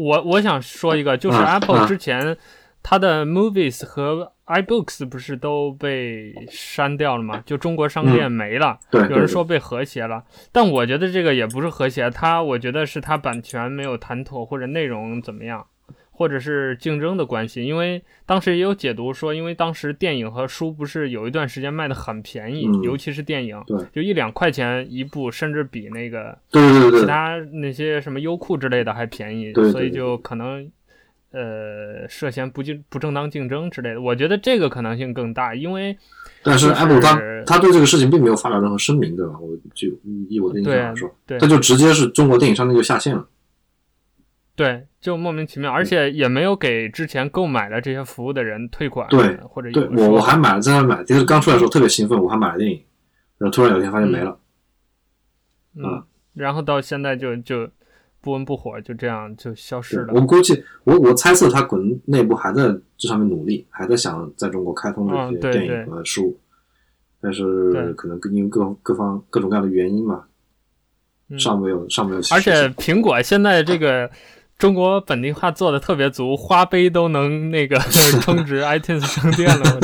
我我想说一个，就是 Apple 之前它的 Movies 和 iBooks 不是都被删掉了吗？就中国商店没了，对，有人说被和谐了，但我觉得这个也不是和谐，它我觉得是它版权没有谈妥，或者内容怎么样。或者是竞争的关系，因为当时也有解读说，因为当时电影和书不是有一段时间卖的很便宜，嗯、尤其是电影，对，就一两块钱一部，甚至比那个对对对其他那些什么优酷之类的还便宜，对对对，所以就可能呃涉嫌不竞不正当竞争之类的。我觉得这个可能性更大，因为但是 Apple 他他对这个事情并没有发表任何声明，对吧？我就以我的印象来说，对，他就直接是中国电影商店就下线了。对，就莫名其妙，而且也没有给之前购买的这些服务的人退款，对，或者对我我还买了，在那买，就是刚出来的时候特别兴奋，我还买了电影，然后突然有一天发现没了，嗯，嗯然后到现在就就不温不火，就这样就消失了。我估计，我我猜测他可能内部还在这上面努力，还在想在中国开通这些电影和书，嗯、但是可能因为各各方各种各样的原因嘛，上没有上没有。而且苹果现在这个。中国本地化做的特别足，花呗都能那个 充值 iTunes 商店了！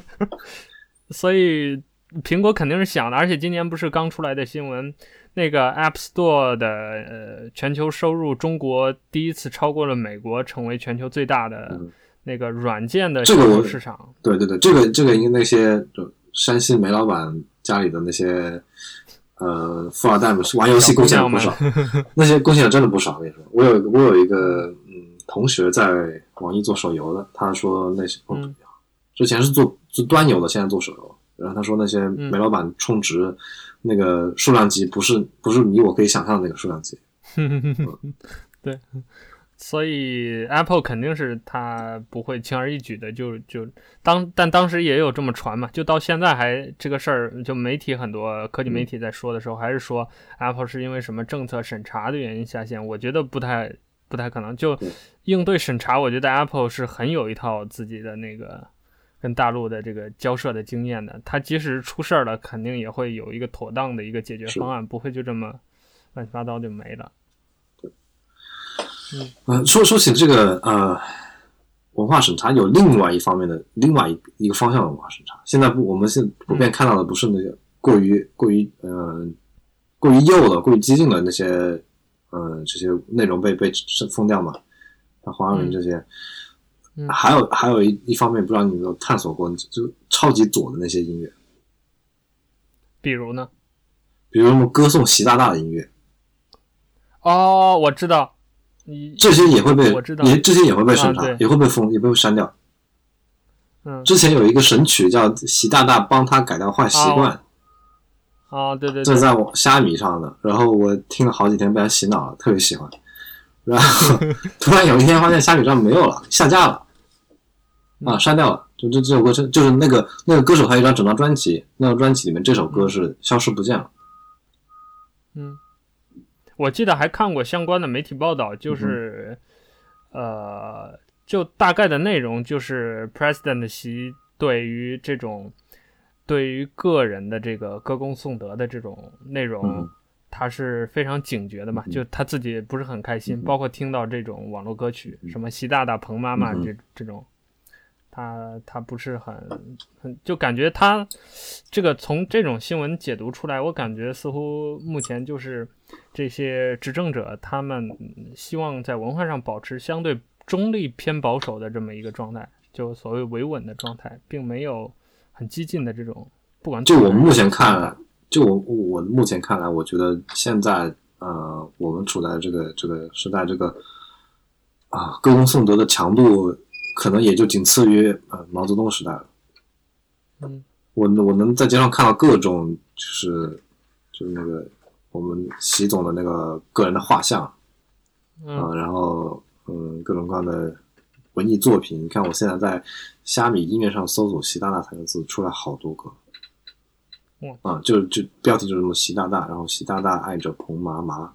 所以苹果肯定是想的，而且今年不是刚出来的新闻，那个 App Store 的呃全球收入，中国第一次超过了美国，成为全球最大的那个软件的这个市场。这个、对对对，这个这个因为那些山西煤老板家里的那些。呃，富二代们是玩游戏贡献了不少，那些贡献了真的不少。我跟你说，我有我有一个嗯同学在网易做手游的，他说那些哦、嗯，之前是做做端游的，现在做手游。然后他说那些煤老板充值、嗯、那个数量级不是不是你我可以想象的那个数量级。嗯、对。所以 Apple 肯定是他不会轻而易举的就就当，但当时也有这么传嘛，就到现在还这个事儿，就媒体很多科技媒体在说的时候，还是说 Apple 是因为什么政策审查的原因下线，我觉得不太不太可能。就应对审查，我觉得 Apple 是很有一套自己的那个跟大陆的这个交涉的经验的，他即使出事儿了，肯定也会有一个妥当的一个解决方案，不会就这么乱七八糟就没了。嗯、呃，说说起这个呃文化审查，有另外一方面的另外一一个方向的文化审查。现在不，我们现普遍看到的不是那些过于过于呃过于右的、过于激进的那些呃这些内容被被封掉嘛，像黄耀明这些，还有还有一一方面，不知道你有没有探索过，就超级左的那些音乐，比如呢？比如什么歌颂习大大的音乐。哦，我知道，这些也会被，也这些也会被审查，啊、也会被封，也会被删掉。嗯，之前有一个神曲叫《习大大帮他改掉坏习惯》。哦哦，对对对，这在我虾米上的，然后我听了好几天，被他洗脑了，特别喜欢。然后 突然有一天发现虾米上没有了，下架了，啊，删掉了。就这这首歌是就是那个那个歌手还有一张整张专辑，那张专辑里面这首歌是消失不见了。嗯，我记得还看过相关的媒体报道，就是、嗯、呃，就大概的内容就是 President 席对于这种。对于个人的这个歌功颂德的这种内容，嗯、他是非常警觉的嘛，嗯、就他自己不是很开心，嗯、包括听到这种网络歌曲，嗯、什么习大大、彭妈妈这、嗯、这种，他他不是很很就感觉他这个从这种新闻解读出来，我感觉似乎目前就是这些执政者他们希望在文化上保持相对中立偏保守的这么一个状态，就所谓维稳的状态，并没有。很激进的这种，不管就我们目前看来，就我我目前看来，我觉得现在呃，我们处在这个这个时代，这个啊歌功颂德的强度，可能也就仅次于呃毛泽东时代了。嗯，我我能在街上看到各种就是就是那个我们习总的那个个人的画像，嗯、呃，然后嗯各种各样的。文艺作品，你看我现在在虾米音乐上搜索“习大大”三个字，出来好多个。嗯啊，就就标题就这么“习大大”，然后“习大大爱着彭麻麻”，“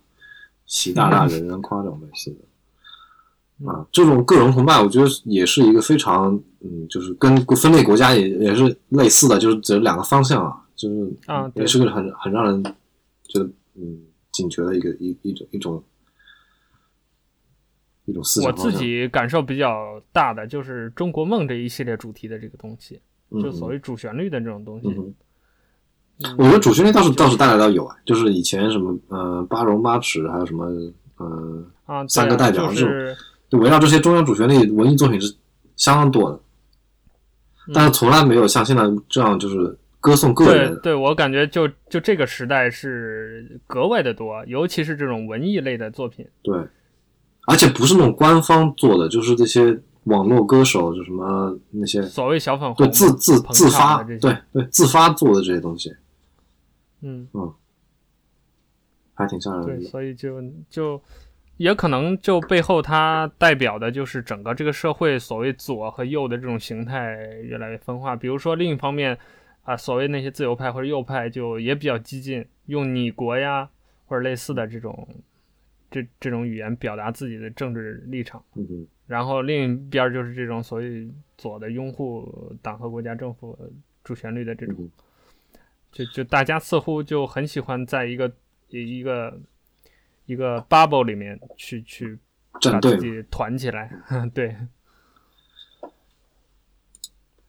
习大大人人夸”这种类似的。嗯、啊，这种个人崇拜，我觉得也是一个非常嗯，就是跟分裂国家也也是类似的，就是这两个方向啊，就是啊，也是个很很让人觉得嗯警觉的一个一一种一种一种思想。我自己感受比较大的就是中国梦这一系列主题的这个东西，嗯、就所谓主旋律的这种东西。嗯嗯、我觉得主旋律倒是倒是大概倒有啊，就是以前什么呃八荣八耻，还有什么呃啊三个代表，就是就围绕这些中央主旋律文艺作品是相当多的，嗯、但是从来没有像现在这样就是歌颂个人。对，对我感觉就就这个时代是格外的多，尤其是这种文艺类的作品。对。而且不是那种官方做的，就是这些网络歌手，就什么那些所谓小粉红，对自自自发，对对自发做的这些东西，嗯嗯，还挺吓人的。对，所以就就也可能就背后它代表的就是整个这个社会所谓左和右的这种形态越来越分化。比如说另一方面啊，所谓那些自由派或者右派就也比较激进，用你国呀或者类似的这种。这这种语言表达自己的政治立场，嗯，然后另一边就是这种所谓左的拥护党和国家政府主旋律的这种，嗯、就就大家似乎就很喜欢在一个一个一个 bubble 里面去去把自己团起来，对。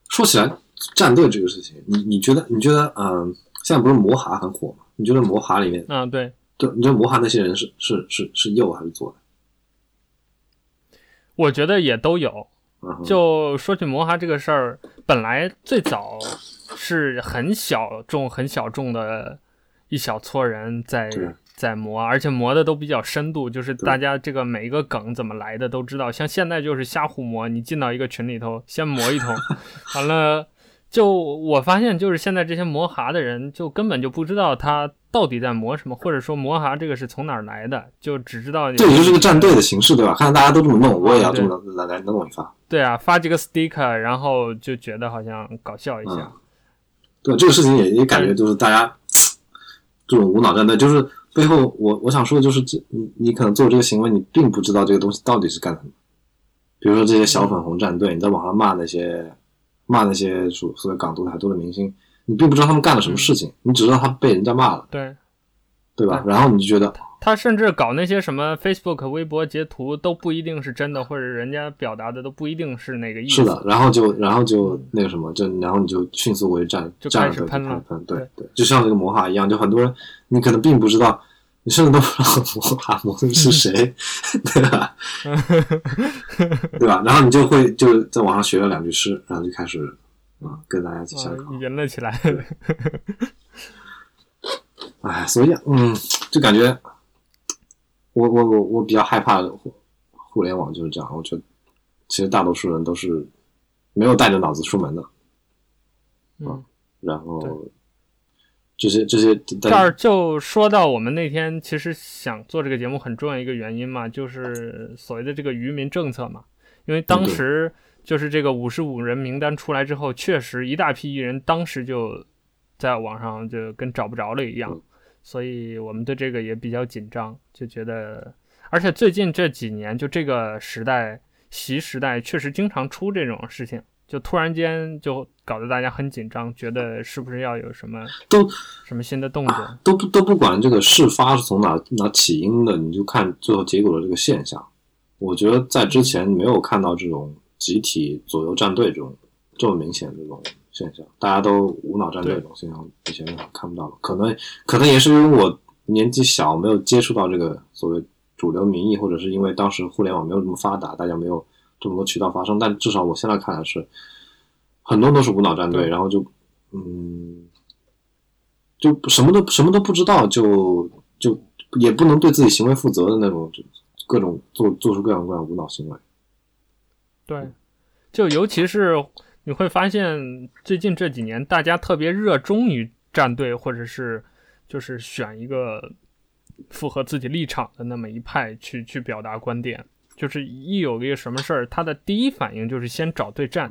说起来战队这个事情，你你觉得你觉得嗯、呃，现在不是魔哈很火吗？你觉得魔哈里面啊对。对，你觉得魔哈那些人是是是是右还是左的？我觉得也都有。Uh-huh. 就说起魔哈这个事儿，本来最早是很小众、很小众的一小撮人在在磨，而且磨的都比较深度，就是大家这个每一个梗怎么来的都知道。像现在就是瞎胡磨，你进到一个群里头，先磨一通，完了。就我发现，就是现在这些磨哈的人，就根本就不知道他到底在磨什么，或者说磨哈这个是从哪儿来的，就只知道这也就是个战队的形式，对吧？看大家都这么弄，我也要这么来来弄一发。对啊，发几个 sticker，然后就觉得好像搞笑一下。嗯、对这个事情也也感觉就是大家 这种无脑战队，就是背后我我想说的就是这，你你可能做这个行为，你并不知道这个东西到底是干什么。比如说这些小粉红战队，你在网上骂那些。骂那些所所谓港独台独的明星，你并不知道他们干了什么事情，嗯、你只知道他被人家骂了，对，对吧？然后你就觉得他甚至搞那些什么 Facebook、微博截图都不一定是真的，或者人家表达的都不一定是那个意思。是的，然后就然后就那个什么，就然后你就迅速为战，就开始喷了，喷，对对，就像这个魔哈一样，就很多人你可能并不知道你甚至都不知道魔哈魔是谁，对吧？对吧？然后你就会就在网上学了两句诗，然后就开始啊、嗯、跟大家一起下考，赢了起来。哎，所以嗯，就感觉我我我我比较害怕互互联网就是这样。我觉得其实大多数人都是没有带着脑子出门的，嗯，然后。这些这些这儿就说到我们那天其实想做这个节目很重要一个原因嘛，就是所谓的这个渔民政策嘛。因为当时就是这个五十五人名单出来之后，确实一大批艺人当时就在网上就跟找不着了一样，所以我们对这个也比较紧张，就觉得，而且最近这几年就这个时代，习时代确实经常出这种事情。就突然间就搞得大家很紧张，觉得是不是要有什么都什么新的动作？都不都不管这个事发是从哪哪起因的，你就看最后结果的这个现象。我觉得在之前没有看到这种集体左右站队这种这么明显的这种现象，大家都无脑站队这种现象以前看不到了。可能可能也是因为我年纪小，没有接触到这个所谓主流民意，或者是因为当时互联网没有这么发达，大家没有。这么多渠道发生，但至少我现在看来是很多都是无脑站队，然后就嗯，就什么都什么都不知道，就就也不能对自己行为负责的那种，就各种做做出各种各样无脑行为。对，就尤其是你会发现最近这几年，大家特别热衷于站队，或者是就是选一个符合自己立场的那么一派去去表达观点。就是一有一个什么事儿，他的第一反应就是先找对站，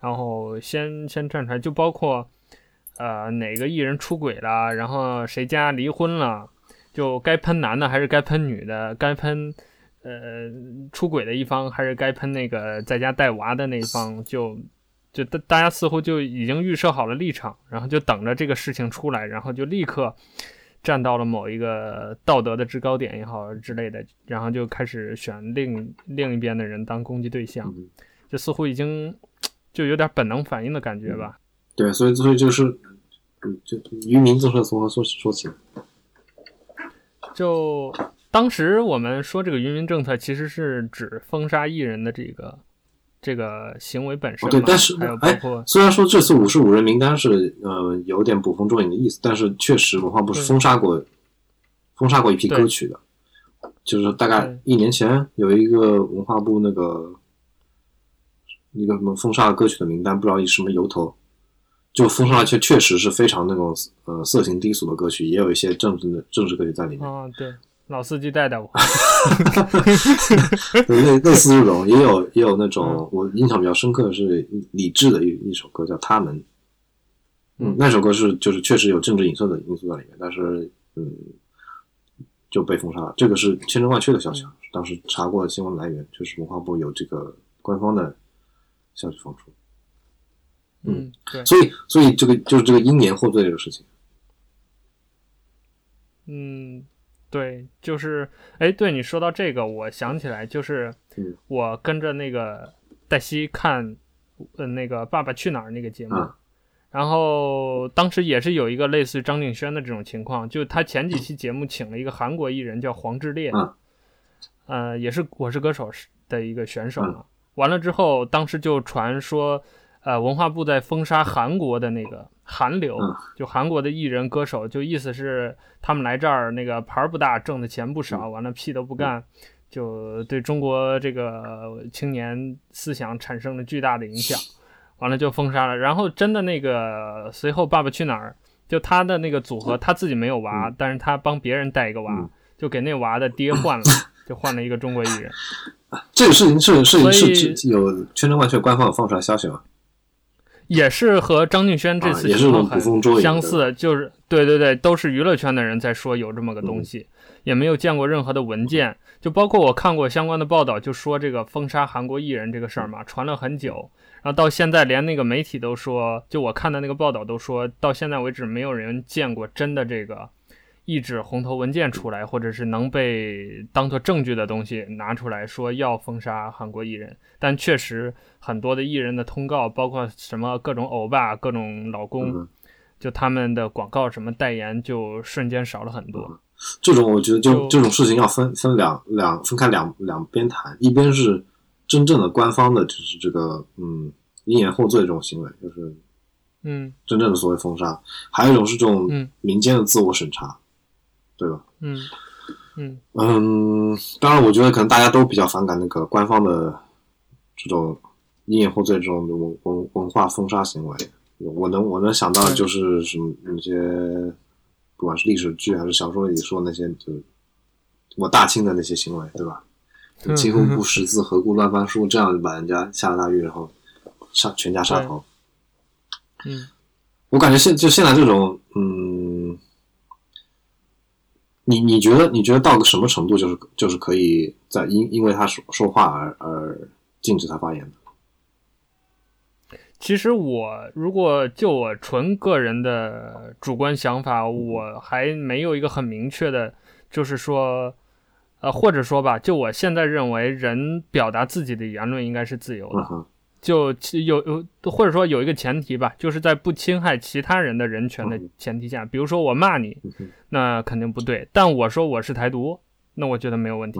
然后先先站出来，就包括呃哪个艺人出轨了，然后谁家离婚了，就该喷男的还是该喷女的，该喷呃出轨的一方还是该喷那个在家带娃的那一方，就就大大家似乎就已经预设好了立场，然后就等着这个事情出来，然后就立刻。站到了某一个道德的制高点也好之类的，然后就开始选另另一边的人当攻击对象，就似乎已经就有点本能反应的感觉吧。对，所以所以就是，就渔民政策从何说说起？就当时我们说这个渔民政策，其实是指封杀艺人的这个。这个行为本身、哦，对，但是还有包括，虽然说这次五十五人名单是呃有点捕风捉影的意思，但是确实文化部是封杀过封杀过一批歌曲的，就是大概一年前有一个文化部那个一个什么封杀歌曲的名单，不知道以什么由头就封杀了，却确实是非常那种呃色情低俗的歌曲，也有一些政治的政治歌曲在里面。啊、哦，对。老司机带带我，类类似这种也有也有那种、嗯、我印象比较深刻的是李志的一一首歌叫《他们》，嗯，那首歌是就是确实有政治隐射的因素在里面，但是嗯就被封杀了。这个是千真万确的消息，嗯、当时查过的新闻来源，就是文化部有这个官方的消息放出。嗯，对，所以所以这个就是这个英年获罪这个事情，嗯。对，就是，哎，对你说到这个，我想起来，就是我跟着那个黛西看，呃，那个《爸爸去哪儿》那个节目，啊、然后当时也是有一个类似于张敬轩的这种情况，就他前几期节目请了一个韩国艺人叫黄致列，啊、呃，也是《我是歌手》的一个选手嘛，啊、完了之后，当时就传说，呃，文化部在封杀韩国的那个。韩流就韩国的艺人歌手，就意思是他们来这儿那个牌儿不大，挣的钱不少，完了屁都不干，就对中国这个青年思想产生了巨大的影响，完了就封杀了。然后真的那个随后《爸爸去哪儿》，就他的那个组合，他自己没有娃，但是他帮别人带一个娃，就给那娃的爹换了，就换了一个中国艺人。这个事情是是是是有千真万确，官方有放出来消息吗？也是和张敬轩这次情况很相似，啊、是就是对对对，都是娱乐圈的人在说有这么个东西，嗯、也没有见过任何的文件，就包括我看过相关的报道，就说这个封杀韩国艺人这个事儿嘛，传了很久，然后到现在连那个媒体都说，就我看的那个报道都说到现在为止没有人见过真的这个。一纸红头文件出来，或者是能被当做证据的东西拿出来说要封杀韩国艺人，但确实很多的艺人的通告，包括什么各种欧巴、各种老公，就他们的广告什么代言就瞬间少了很多。这种我觉得就，就这种事情要分分两两分开两两边谈，一边是真正的官方的，就是这个嗯因言后罪这种行为，就是嗯。真正的所谓封杀，还有一种是这种民间的自我审查，嗯、对吧？嗯嗯嗯，当然，我觉得可能大家都比较反感那个官方的这种因言后罪这种文文文化封杀行为。我能我能想到就是什么那些，不管是历史剧还是小说里说那些，就我大清的那些行为，对吧？清风不识字，何故乱翻书？这样就把人家下了大狱，然后杀全家杀头。嗯，我感觉现就现在这种，嗯，你你觉得你觉得到个什么程度，就是就是可以在因因为他说说话而而禁止他发言的？其实我如果就我纯个人的主观想法，我还没有一个很明确的，就是说，呃，或者说吧，就我现在认为，人表达自己的言论应该是自由的，就有有或者说有一个前提吧，就是在不侵害其他人的人权的前提下，比如说我骂你，那肯定不对，但我说我是台独，那我觉得没有问题。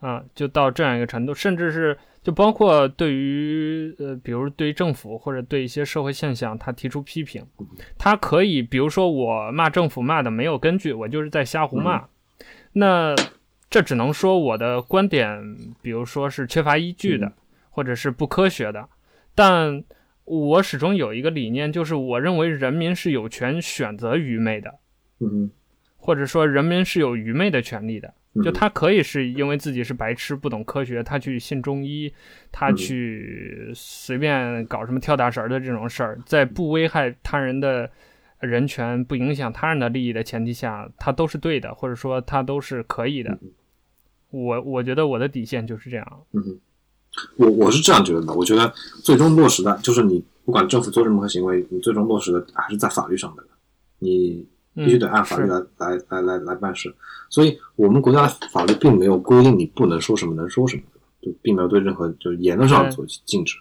啊，就到这样一个程度，甚至是就包括对于呃，比如对于政府或者对一些社会现象，他提出批评，他可以，比如说我骂政府骂的没有根据，我就是在瞎胡骂，那这只能说我的观点，比如说是缺乏依据的，或者是不科学的，但我始终有一个理念，就是我认为人民是有权选择愚昧的，嗯，或者说人民是有愚昧的权利的。就他可以是因为自己是白痴不懂科学，他去信中医，他去随便搞什么跳大神的这种事儿，在不危害他人的人权、不影响他人的利益的前提下，他都是对的，或者说他都是可以的。我我觉得我的底线就是这样。嗯，我我是这样觉得的。我觉得最终落实的，就是你不管政府做任何行为，你最终落实的还是在法律上的。你。必须得按法律来、嗯、来来来来办事，所以我们国家的法律并没有规定你不能说什么，能说什么，就并没有对任何就是言论上做禁止。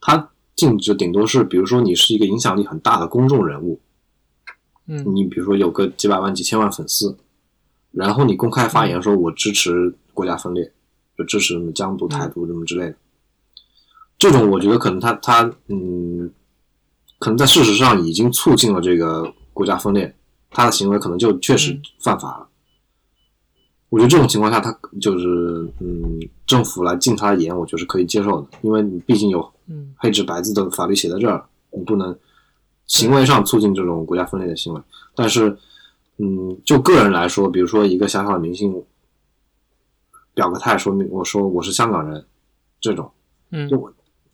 它禁止顶多是，比如说你是一个影响力很大的公众人物，嗯，你比如说有个几百万、几千万粉丝，然后你公开发言说我支持国家分裂，就支持什么疆独、台独什么之类的，这种我觉得可能他他嗯，可能在事实上已经促进了这个国家分裂。他的行为可能就确实犯法了。我觉得这种情况下，他就是嗯，政府来禁他的言，我觉得是可以接受的，因为你毕竟有黑纸白字的法律写在这儿，你不能行为上促进这种国家分裂的行为。但是，嗯，就个人来说，比如说一个小小的明星表个态，说明我说我是香港人，这种，嗯，就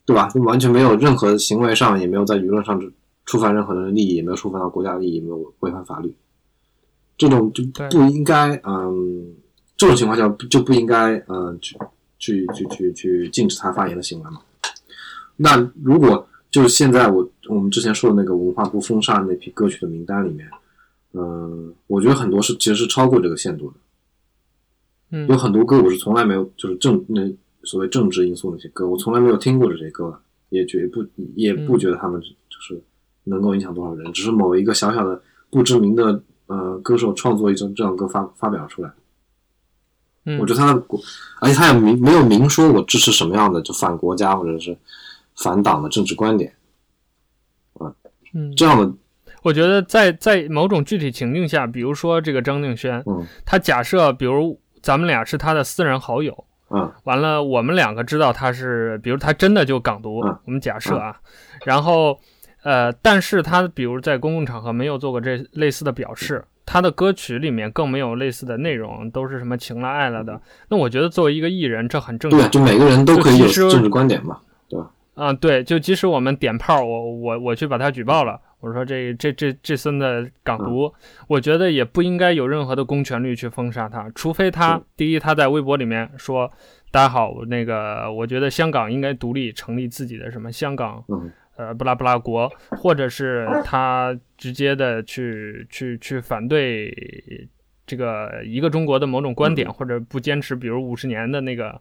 对吧？就完全没有任何行为上，也没有在舆论上触犯任何人的利益，也没有触犯到国家利益，也没有违反法律，这种就不应该，嗯，这种情况下就不应该，嗯，去去去去去禁止他发言的行为嘛。那如果就是现在我我们之前说的那个文化部封杀那批歌曲的名单里面，嗯，我觉得很多是其实是超过这个限度的，嗯，有很多歌我是从来没有就是政那所谓政治因素那些歌，我从来没有听过这些歌，也绝不也不觉得他们就是。能够影响多少人？只是某一个小小的不知名的呃歌手创作一首这样歌发发表出来。嗯，我觉得他的，而且他也没没有明说我支持什么样的就反国家或者是反党的政治观点。啊，嗯，这样的，我觉得在在某种具体情境下，比如说这个张敬轩，嗯，他假设比如咱们俩是他的私人好友，嗯，完了我们两个知道他是，比如他真的就港独，嗯，我们假设啊，嗯，然后。呃，但是他比如在公共场合没有做过这类似的表示，他的歌曲里面更没有类似的内容，都是什么情了爱了的。那我觉得作为一个艺人，这很正常。对，就每个人都可以有政治观点嘛，对吧？啊，对，就即使我们点炮，我我我去把他举报了，我说这这这这孙子港独，嗯，我觉得也不应该有任何的公权力去封杀他，除非他第一他在微博里面说，大家好，那个我觉得香港应该独立成立自己的什么香港。嗯呃，不拉不拉国，或者是他直接的去去去反对这个一个中国的某种观点，或者不坚持，比如五十年的那个，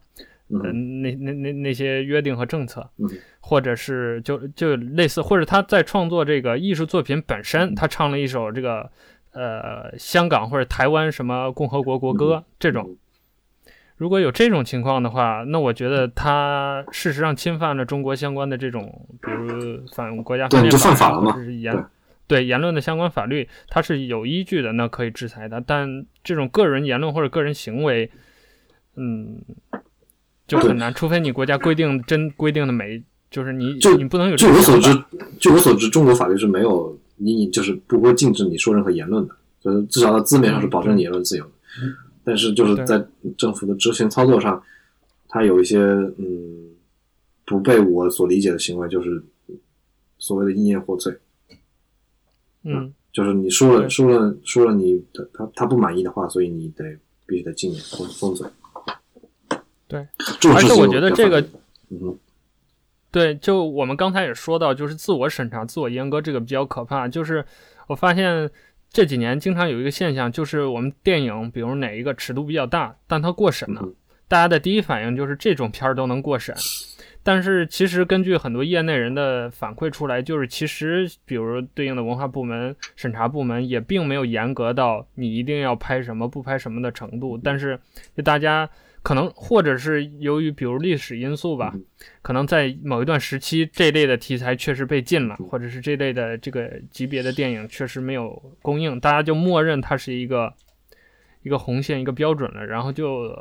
呃，那那那那些约定和政策，或者是就就类似，或者他在创作这个艺术作品本身，他唱了一首这个呃香港或者台湾什么共和国国歌、嗯、这种。如果有这种情况的话，那我觉得他事实上侵犯了中国相关的这种，比如反国家分裂法或者是言对。言论的相关法律，它是有依据的，那可以制裁的。但这种个人言论或者个人行为，嗯，就很难，除非你国家规定真规定的每，就是你就你不能有。据我所知，据我所知，中国法律是没有你就是不会禁止你说任何言论的，就是至少在字面上是保证你言论自由的。嗯但是就是在政府的执行操作上，它有一些嗯不被我所理解的行为，就是所谓的因言获罪。嗯，就是你说了说了说了你的他他不满意的话，所以你得必须得禁言封封嘴。对，而且我觉得这个，嗯，对，就我们刚才也说到，就是自我审查、自我阉割这个比较可怕。就是我发现。这几年经常有一个现象，就是我们电影，比如哪一个尺度比较大，但它过审了，大家的第一反应就是这种片儿都能过审。但是其实根据很多业内人的反馈出来，就是其实比如对应的文化部门、审查部门也并没有严格到你一定要拍什么不拍什么的程度，但是就大家。可能或者是由于比如历史因素吧，可能在某一段时期这类的题材确实被禁了，或者是这类的这个级别的电影确实没有供应，大家就默认它是一个一个红线一个标准了，然后就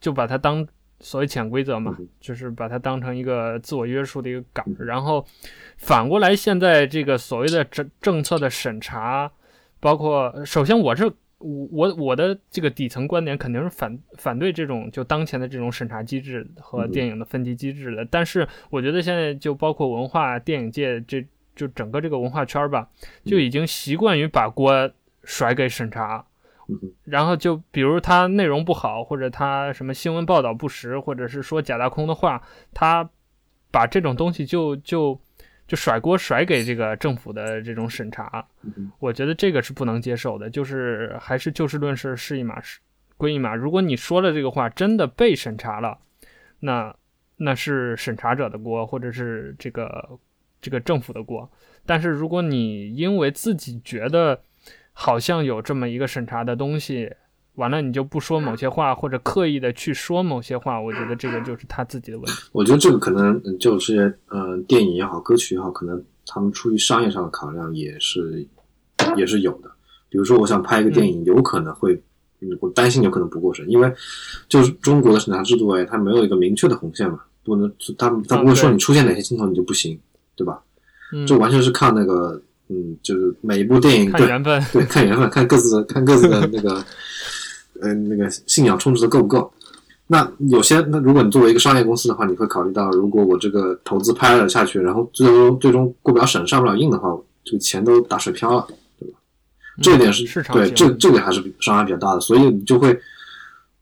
就把它当所谓潜规则嘛，就是把它当成一个自我约束的一个杆儿。然后反过来，现在这个所谓的政政策的审查，包括首先我是。我我我的这个底层观点肯定是反反对这种就当前的这种审查机制和电影的分级机制的，嗯、但是我觉得现在就包括文化电影界这就整个这个文化圈吧，就已经习惯于把锅甩给审查，嗯、然后就比如他内容不好，或者他什么新闻报道不实，或者是说假大空的话，他把这种东西就就。就甩锅甩给这个政府的这种审查，我觉得这个是不能接受的。就是还是就事论事，是一码事归一码。如果你说了这个话真的被审查了，那那是审查者的锅，或者是这个这个政府的锅。但是如果你因为自己觉得好像有这么一个审查的东西，完了，你就不说某些话，或者刻意的去说某些话，我觉得这个就是他自己的问题。我觉得这个可能就是，呃，电影也好，歌曲也好，可能他们出于商业上的考量也是也是有的。比如说，我想拍一个电影，有可能会，嗯，我担心有可能不过审，因为就是中国的审查制度，哎，它没有一个明确的红线嘛，不能，他他不会说你出现哪些镜头你就不行，对吧？嗯，这完全是看那个，嗯，就是每一部电影看缘分，对，对，看缘分，看各自的，看各自的那个。呃，那个信仰充值的够不够？那有些，那如果你作为一个商业公司的话，你会考虑到，如果我这个投资拍了下去，然后最终最终过不了审、上不了映的话，这个钱都打水漂了，对吧？嗯、这一点是，对，这这个还是伤害比较大的，所以你就会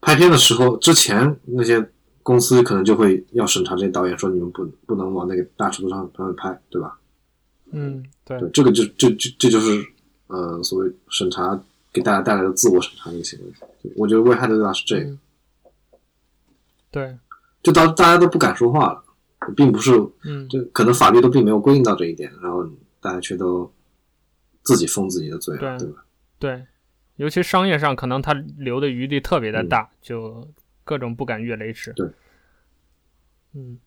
拍片的时候，之前那些公司可能就会要审查这些导演，说你们不不能往那个大尺度上上面拍，对吧？嗯，对，对，这个就这这这就是呃，所谓审查。给大家带来的自我审查的一个行为，我觉得危害的最大是这个。对，就当大家都不敢说话了，并不是，嗯，就可能法律都并没有规定到这一点，然后大家却都自己封自己的嘴，对，对吧？对，尤其商业上，可能他留的余地特别的大，嗯，就各种不敢越雷池。对，嗯，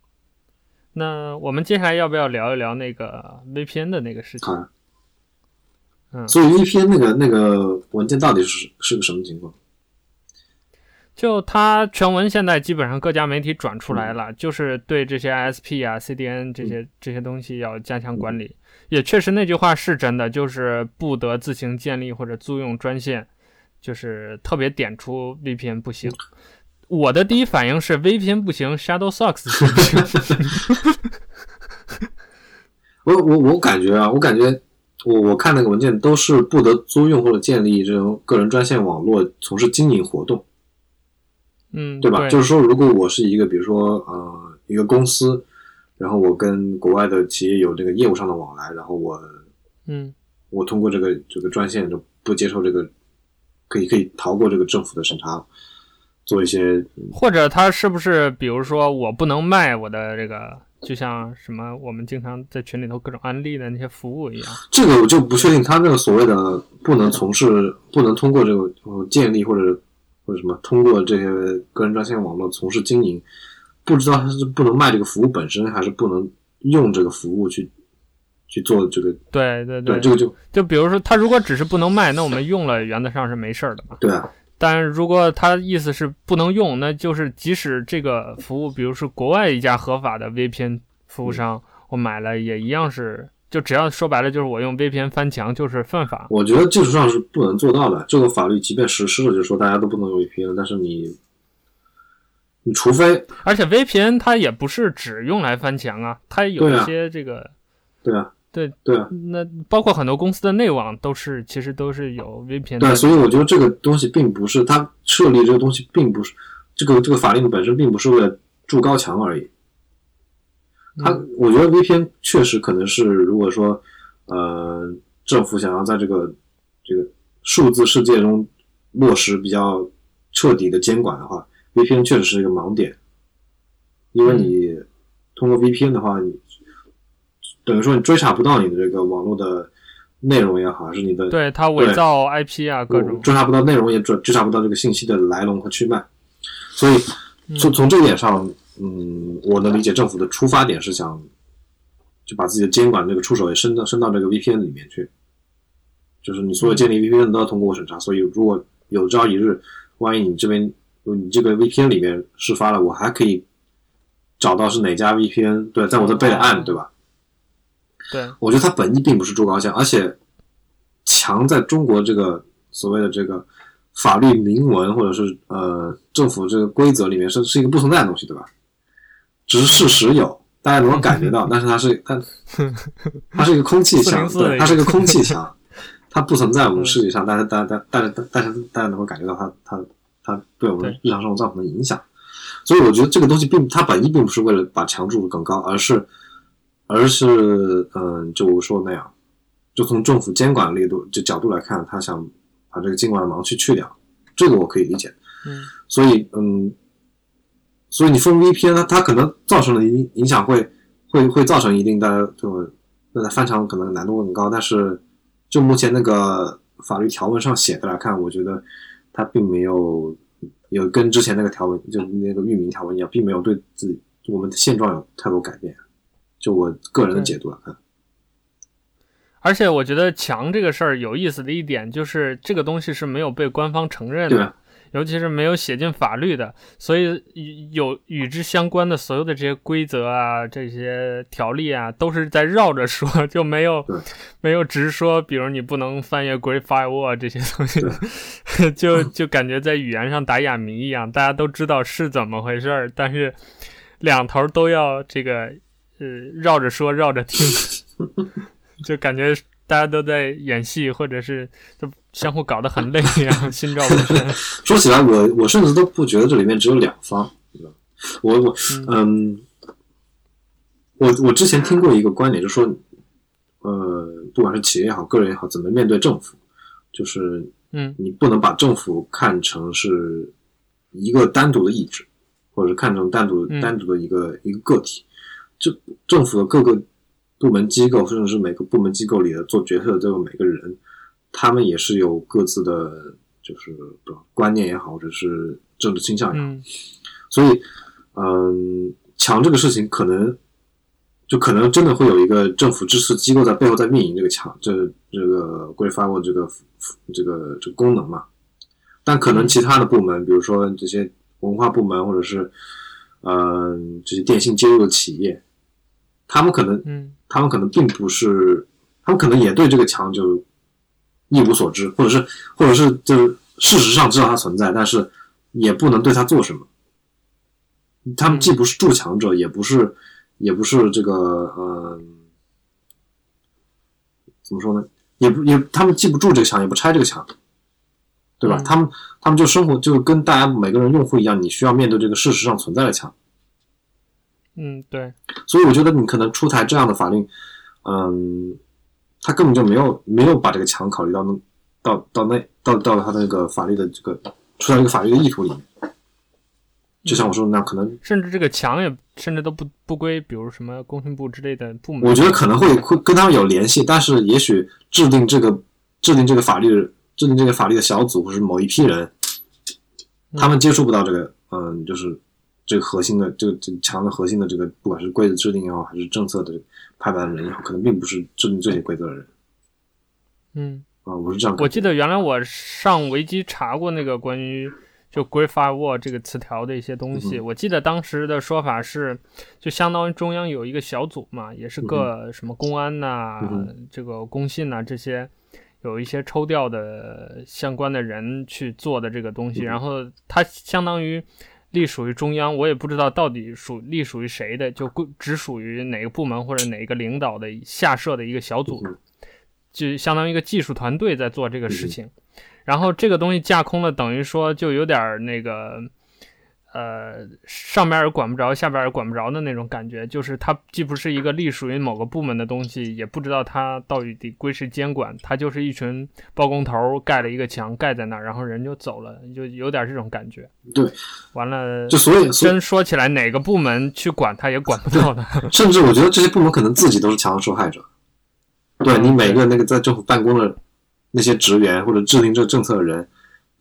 那我们接下来要不要聊一聊那个 VPN 的那个事情？啊所以 VPN 那个那个文件到底是是个什么情况？就它全文现在基本上各家媒体转出来了，嗯、就是对这些 ISP 啊、CDN 这些、嗯、这些东西要加强管理。嗯、也确实那句话是真的，就是不得自行建立或者租用专线，就是特别点出 VPN 不行。嗯、我的第一反应是 VPN 不行，Shadowsocks 不行？我我我感觉啊，我感觉。我我看那个文件都是不得租用或者建立这种个人专线网络从事经营活动，嗯，对吧？对，就是说，如果我是一个比如说呃一个公司，然后我跟国外的企业有这个业务上的往来，然后我嗯，我通过这个这个专线就不接受这个，可以可以逃过这个政府的审查，做一些，或者他是不是比如说我不能卖我的这个就像什么我们经常在群里头各种安利的那些服务一样。这个我就不确定，他那个所谓的不能从事、不能通过这个建立或者或者什么通过这些个人专线网络从事经营，不知道他是不能卖这个服务本身，还是不能用这个服务去去做这个。对对对，这个就就比如说，他如果只是不能卖，那我们用了原则上是没事儿的嘛。对啊。但如果他意思是不能用，那就是即使这个服务，比如说国外一家合法的 VPN 服务商，我买了也一样是，就只要说白了就是我用 VPN 翻墙就是犯法。我觉得技术上是不能做到的，这个法律即便实施了，就是说大家都不能用 VPN，但是你，你除非，而且 VPN 它也不是只用来翻墙啊，它有一些这个，对啊。对对对，那包括很多公司的内网都是，其实都是有 VPN 的。对，所以我觉得这个东西并不是它设立这个东西，并不是这个这个法令本身并不是为了筑高墙而已。它，嗯、我觉得 VPN 确实可能是，如果说呃政府想要在这个这个数字世界中落实比较彻底的监管的话，VPN 确实是一个盲点，因为你通过 VPN 的话，你。等于说你追查不到你的这个网络的内容也好，还是你的对它伪造 IP 啊各种追查不到内容，也追追查不到这个信息的来龙和去脉。所以从从这一点上，嗯，我能理解政府的出发点是想就把自己的监管这个触手也伸到伸到这个 VPN 里面去，就是你所有建立 VPN 都要通过审查。所以如果有朝一日，万一你这边你这个 VPN 里面事发了，我还可以找到是哪家 VPN，对，在我的备了案，对吧？对，我觉得它本意并不是筑高墙，而且墙在中国这个所谓的这个法律明文或者是呃政府这个规则里面是是一个不存在的东西，对吧？只是事实有，大家能够感觉到，但是它是它它是一个空气墙，对，它是一个空气墙，它不存在我们实际上，但是大家但是但是大家能够感觉到它它它对我们日常生活造成的影响，所以我觉得这个东西并它本意并不是为了把墙筑得更高，而是。而是，嗯，就我说那样，就从政府监管力度这角度来看，他想把这个监管的盲区去掉，这个我可以理解。嗯，所以，嗯，所以你封 VPN，它它可能造成的影影响会会会造成一定的，就那在翻墙可能难度会更高。但是，就目前那个法律条文上写的来看，我觉得它并没有有跟之前那个条文，就那个域名条文一样，并没有对自己我们的现状有太多改变。就我个人的解读来看，而且我觉得墙这个事儿有意思的一点就是，这个东西是没有被官方承认的，尤其是没有写进法律的，所以有与之相关的所有的这些规则啊、这些条例啊，都是在绕着说，就没有 没有直说，比如你不能翻越 Great Firewall 这些东西，就 就感觉在语言上打哑谜一样，大家都知道是怎么回事儿，但是两头都要这个。呃，绕着说，绕着听，就感觉大家都在演戏，或者是就相互搞得很累一样，心照不宣。说起来，我我甚至都不觉得这里面只有两方，我我嗯，我我之前听过一个观点，就是说，呃，不管是企业也好，个人也好，怎么面对政府，就是嗯，你不能把政府看成是一个单独的意志，或者是看成单独单独的一个一个个体。就政府的各个部门机构，甚至是每个部门机构里的做决策的这个每个人，他们也是有各自的，就是观念也好，或者是政治倾向也好。嗯、所以，嗯，强这个事情可能就可能真的会有一个政府支持机构在背后在运营这个墙，这这个 Great Firewall 这个这个这个功能嘛。但可能其他的部门，比如说这些文化部门，或者是嗯这些电信接入的企业。他们可能，嗯，他们可能并不是，他们可能也对这个墙就一无所知，或者是，或者是就是事实上知道它存在，但是也不能对它做什么。他们既不是筑墙者，也不是，也不是这个，呃，怎么说呢？也不也，他们既不筑这个墙，也不拆这个墙，对吧？他们他们就生活就跟大家每个人用户一样，你需要面对这个事实上存在的墙。嗯，对，所以我觉得你可能出台这样的法令，嗯，他根本就没有没有把这个墙考虑到那到到那到到他的那个法律的这个出台这个法律的意图里面。就像我说的那样，可能甚至这个墙也甚至都不不归，比如什么工信部之类的部门。我觉得可能会会跟他们有联系，但是也许制定这个制定这个法律制定这个法律的小组或是某一批人，他们接触不到这个，嗯，就是这个核心的这个这个墙的核心的这个，不管是规则制定也好，还是政策的拍板的人也好，可能并不是制定这些规则的人。嗯，啊，我是这样。我记得原来我上维基查过那个关于。就 Great Firewall 这个词条的一些东西，我记得当时的说法是，就相当于中央有一个小组嘛，也是各什么公安呐、这个工信呐这些，有一些抽调的相关的人去做的这个东西，然后它相当于隶属于中央，我也不知道到底属隶属于谁的，就归只属于哪个部门或者哪个领导的下设的一个小组，就相当于一个技术团队在做这个事情。然后这个东西架空了，等于说就有点那个，呃，上边也管不着，下边也管不着的那种感觉。就是它既不是一个隶属于某个部门的东西，也不知道它到底得归谁监管。它就是一群包工头盖了一个墙，盖在那儿，然后人就走了，就有点这种感觉。对，完了，就所以真说起来，哪个部门去管它也管不到的。甚至我觉得这些部门可能自己都是强受害者。对，你每个那个在政府办公的。那些职员或者制定这个政策的人，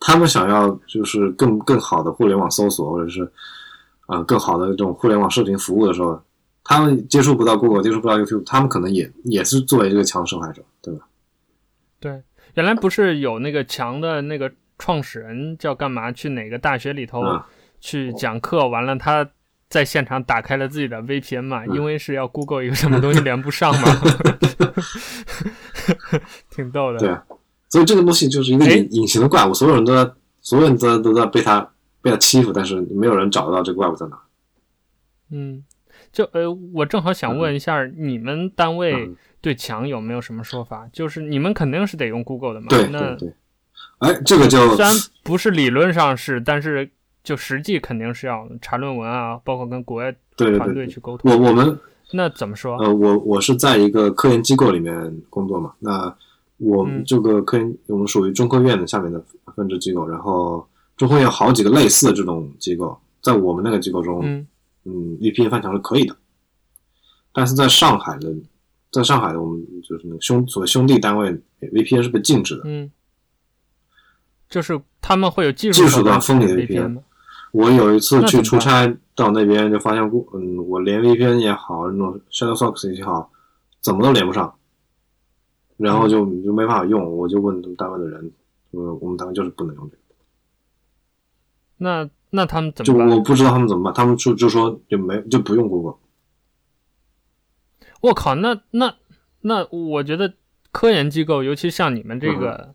他们想要就是更更好的互联网搜索，或者是啊、呃、更好的这种互联网视频服务的时候，他们接触不到 Google，接触不到 YouTube，他们可能也也是作为这个强受害者，对吧？对，原来不是有那个强的那个创始人叫干嘛去哪个大学里头去讲课，完了他在现场打开了自己的 VPN 嘛，因为是要 Google 一个什么东西连不上嘛，挺逗的。对啊。所以这个东西就是一个隐隐形的怪物，所有人都在，所有人都在都在被他被他欺负，但是没有人找得到这个怪物在哪。嗯，就呃，我正好想问一下，嗯、你们单位对墙有没有什么说法？嗯、就是你们肯定是得用 Google 的嘛？对那对对。哎，这个就虽然不是理论上是，但是就实际肯定是要查论文啊，包括跟国外团队去沟通。我我们那怎么说？呃，我我是在一个科研机构里面工作嘛，那。我们这个科研，嗯、我们属于中科院的下面的分支机构，然后中科院好几个类似的这种机构，在我们那个机构中，嗯，嗯，VPN 翻墙是可以的，但是在上海的，在上海的我们就是那个兄所谓兄弟单位，VPN 是被禁止的，嗯，就是他们会有技术技术端封你的 VPN。我有一次去出差到那边，就发现过，嗯，我连 VPN 也好，那种 Shutterstock 也好，怎么都连不上。然后就就没办法用，我就问他们单位的人，说我们单位就是不能用这个。那那他们怎么办？就我不知道他们怎么办，他们就就说就没就不用 Google。我靠，那那那我觉得科研机构，尤其像你们这个，嗯、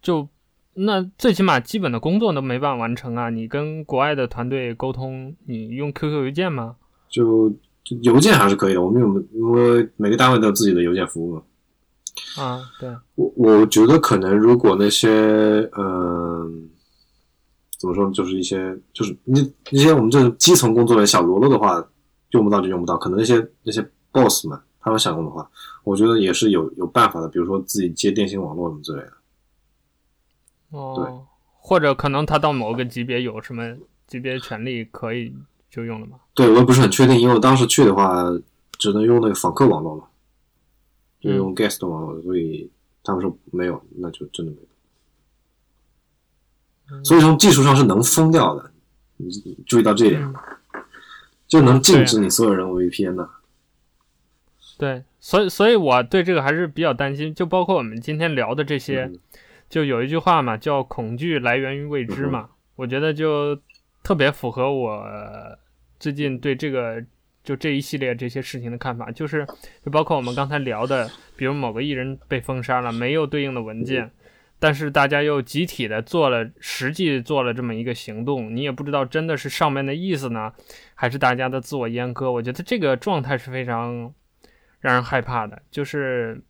就那最起码基本的工作都没办法完成啊！你跟国外的团队沟通，你用 QQ 邮件吗？就就邮件还是可以的，我们有因为每个单位都有自己的邮件服务嘛。啊，对，我我觉得可能如果那些嗯、呃，怎么说，就是一些就是那那些我们这种基层工作的小喽啰的话，用不到就用不到。可能那些那些 boss 们他们想用的话，我觉得也是有有办法的，比如说自己接电信网络什么之类的。哦，对，或者可能他到某个级别有什么级别权利可以就用了吗？对，我也不是很确定，因为我当时去的话只能用那个访客网络嘛。就用 guest 的网络，所以他们说没有，那就真的没有。所以从技术上是能封掉的，你注意到这一点，就能禁止你所有人 VPN 的。对，所以所以我对这个还是比较担心，就包括我们今天聊的这些，就有一句话嘛，叫恐惧来源于未知嘛，我觉得就特别符合我最近对这个。就这一系列这些事情的看法，就是就包括我们刚才聊的，比如某个艺人被封杀了，没有对应的文件，但是大家又集体的做了，实际做了这么一个行动，你也不知道真的是上面的意思呢，还是大家的自我阉割。我觉得这个状态是非常让人害怕的。就是，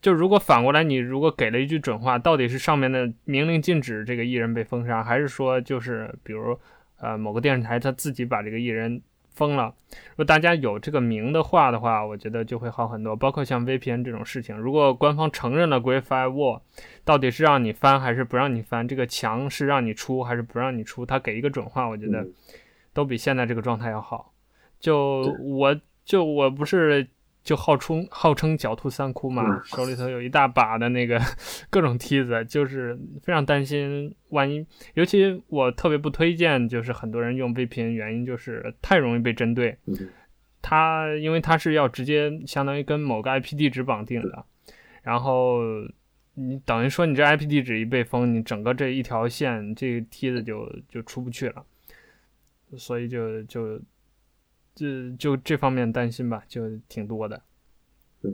就如果反过来，你如果给了一句准话，到底是上面的明令禁止这个艺人被封杀，还是说就是比如呃某个电视台他自己把这个艺人。封了。如果大家有这个名的话的话，我觉得就会好很多。包括像 VPN 这种事情，如果官方承认了 Great Firewall，到底是让你翻还是不让你翻？这个墙是让你出还是不让你出？他给一个准话，我觉得都比现在这个状态要好。就我就我不是。就号称号称狡兔三窟嘛，手里头有一大把的那个 各种梯子，就是非常担心万一。尤其我特别不推荐，就是很多人用 VPN，原因就是太容易被针对。它因为它是要直接相当于跟某个 IP 地址绑定的，然后你等于说你这 IP 地址一被封，你整个这一条线这个梯子就就出不去了，所以就就。就就这方面担心吧，就挺多的。对，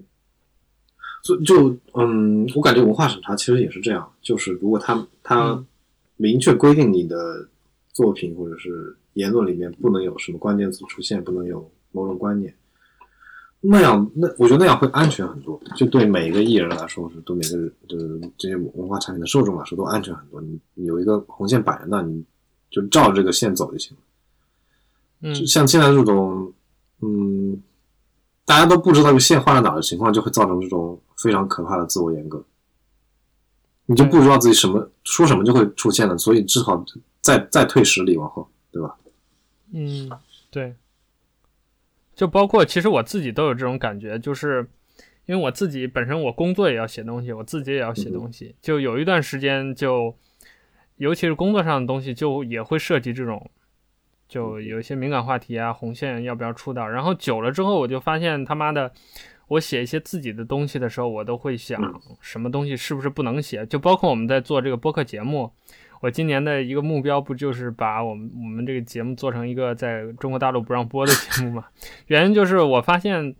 所以就嗯，我感觉文化审查其实也是这样，就是如果他他明确规定你的作品或者是言论里面不能有什么关键词出现，不能有某种观念，那样那我觉得那样会安全很多，就对每一个艺人来说是对每个就是这些文化产品的受众来说都安全很多。你你有一个红线摆在那，你就照这个线走就行了。嗯，像现在这种，嗯，大家都不知道这个线画在哪的情况，就会造成这种非常可怕的自我严格。你就不知道自己什么、嗯、说什么就会出现了，所以只好再再退十里往后，对吧？嗯，对。就包括其实我自己都有这种感觉，就是因为我自己本身我工作也要写东西，我自己也要写东西，嗯、就有一段时间就，尤其是工作上的东西，就也会涉及这种。就有一些敏感话题啊，红线要不要出道？然后久了之后，我就发现他妈的，我写一些自己的东西的时候，我都会想，什么东西是不是不能写？就包括我们在做这个播客节目，我今年的一个目标不就是把我们我们这个节目做成一个在中国大陆不让播的节目吗？原因就是我发现，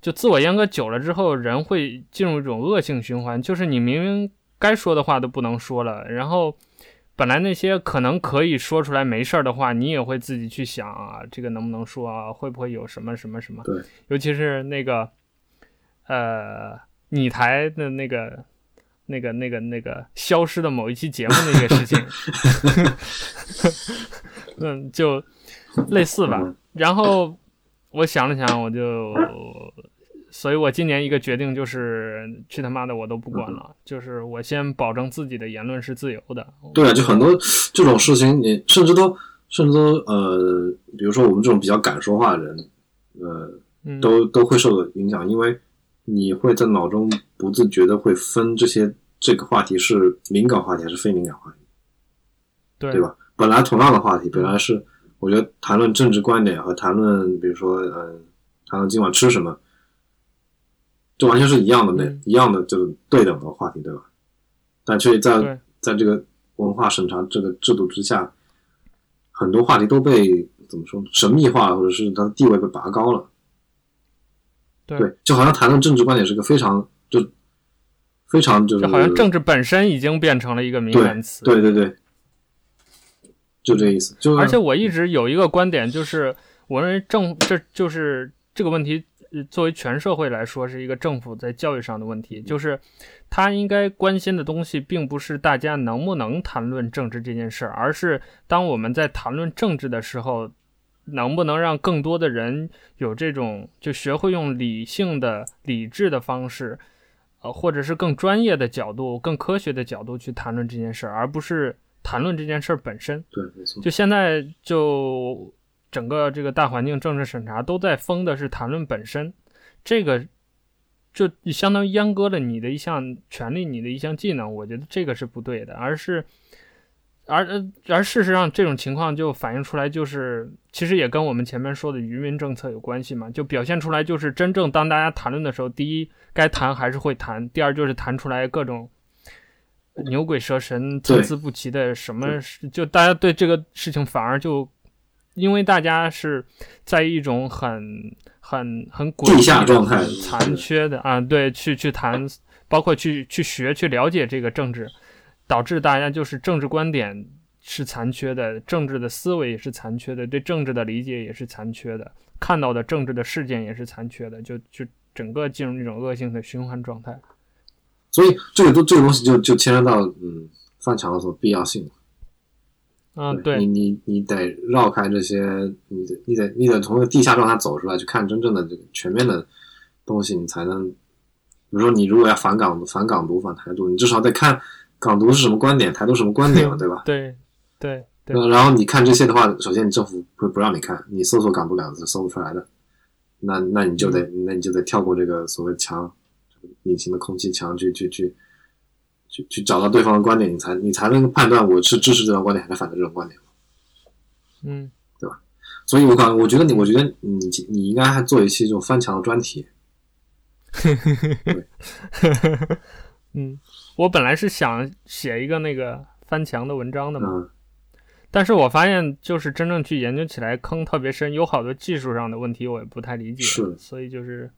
就自我阉割久了之后，人会进入一种恶性循环，就是你明明该说的话都不能说了，然后。本来那些可能可以说出来没事儿的话，你也会自己去想啊，这个能不能说啊？会不会有什么什么什么？对，尤其是那个，呃，你台的那个、那个、那个、那个消失的某一期节目那个事情，嗯，就类似吧。然后我想了想，我就。所以我今年一个决定就是去他妈的我都不管了，嗯、就是我先保证自己的言论是自由的。对啊，就很多这种事情，你甚至都甚至都呃，比如说我们这种比较敢说话的人，呃，嗯、都都会受到影响，因为你会在脑中不自觉的会分这些这个话题是敏感话题还是非敏感话题，对对吧？本来同样的话题，本来是我觉得谈论政治观点和谈论，比如说呃，谈论今晚吃什么。这完全是一样的，那、嗯、一样的就是对等的话题，对吧？但却在在这个文化审查这个制度之下，很多话题都被怎么说神秘化，或者是它的地位被拔高了。对，对，就好像谈论政治观点是个非常就非常就是，就好像政治本身已经变成了一个敏感词。对对对对，就这意思。就而且我一直有一个观点，就是我认为政这就是这个问题。作为全社会来说，是一个政府在教育上的问题，就是他应该关心的东西，并不是大家能不能谈论政治这件事儿，而是当我们在谈论政治的时候，能不能让更多的人有这种就学会用理性的、理智的方式，呃，或者是更专业的角度、更科学的角度去谈论这件事儿，而不是谈论这件事儿本身。对，没错。就现在就。整个这个大环境政治审查都在封的是谈论本身，这个就相当于阉割了你的一项权利，你的一项技能。我觉得这个是不对的，而是而而事实上这种情况就反映出来，就是其实也跟我们前面说的愚民政策有关系嘛。就表现出来就是真正当大家谈论的时候，第一该谈还是会谈，第二就是谈出来各种牛鬼蛇神、参差不齐的什么，就大家对这个事情反而就。因为大家是在一种很很很诡异状态残缺的啊，对，去去谈，包括去去学、去了解这个政治，导致大家就是政治观点是残缺的，政治的思维也是残缺的，对政治的理解也是残缺的，看到的政治的事件也是残缺的，就就整个进入一种恶性的循环状态。所以，这个都这个东西就就牵扯到嗯，翻墙的时候必要性。嗯，对，你你你得绕开这些，你得你得你得从那个地下状态走出来，去看真正的这个全面的东西，你才能。比如说，你如果要反港反港独、反台独，你至少得看港独是什么观点，台独什么观点嘛，对吧？对对对。然后你看这些的话，首先你政府会不让你看，你搜索“港独”两个字搜不出来的，那那你就得、嗯、那你就得跳过这个所谓墙，隐形的空气墙，去去去去去找到对方的观点，你才你才能判断我是支持这种观点还是反对这种观点。嗯，对吧？所以我感我觉得你，我觉得你你应该还做一期这种翻墙的专题。嗯，我本来是想写一个那个翻墙的文章的嘛，嗯，但是我发现就是真正去研究起来坑特别深，有好多技术上的问题我也不太理解，是，所以就是，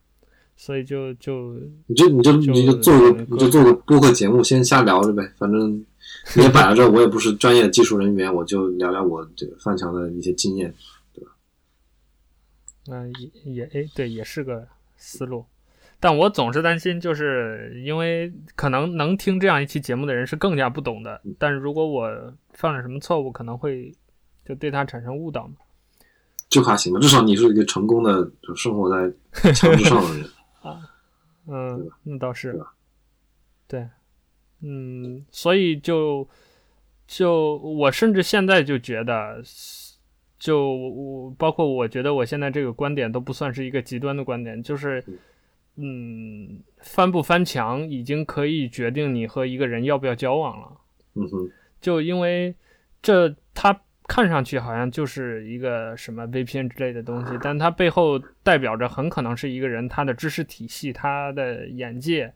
所以就就你就你就你就做个你就做个播客节目，先瞎聊着呗，反正 你也摆在这儿，我也不是专业的技术人员，我就聊聊我这个翻墙的一些经验，对吧？嗯，也也哎，对，也是个思路。但我总是担心，就是因为可能能听这样一期节目的人是更加不懂的。但是如果我犯了什么错误，可能会就对他产生误导嘛。就还行吧，至少你是一个成功的，就生活在墙之上的人 啊。嗯，那倒是。对，嗯，所以就就我甚至现在就觉得，就我包括我觉得我现在这个观点都不算是一个极端的观点，就是。嗯，翻不翻墙已经可以决定你和一个人要不要交往了。嗯哼，就因为这，他看上去好像就是一个什么 VPN 之类的东西，但它背后代表着很可能是一个人他的知识体系、他的眼界，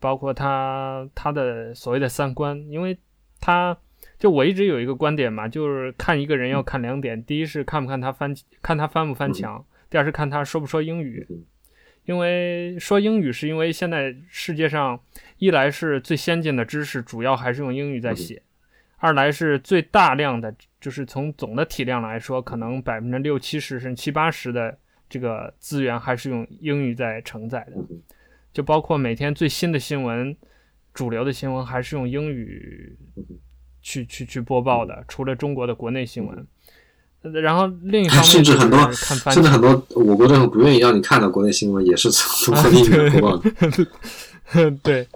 包括他他的所谓的三观。因为他就我一直有一个观点嘛，就是看一个人要看两点：第一是看不看他翻，看他翻不翻墙；第二是看他说不说英语。因为说英语是因为现在世界上一来是最先进的知识主要还是用英语在写，二来是最大量的就是从总的体量来说，可能百分之六七十甚至七八十的这个资源还是用英语在承载的，就包括每天最新的新闻，主流的新闻还是用英语去去去播报的，除了中国的国内新闻。然后另一方面，甚至很多，甚至很多我国政府不愿意让你看到国内新闻，也是从英语播报的。对，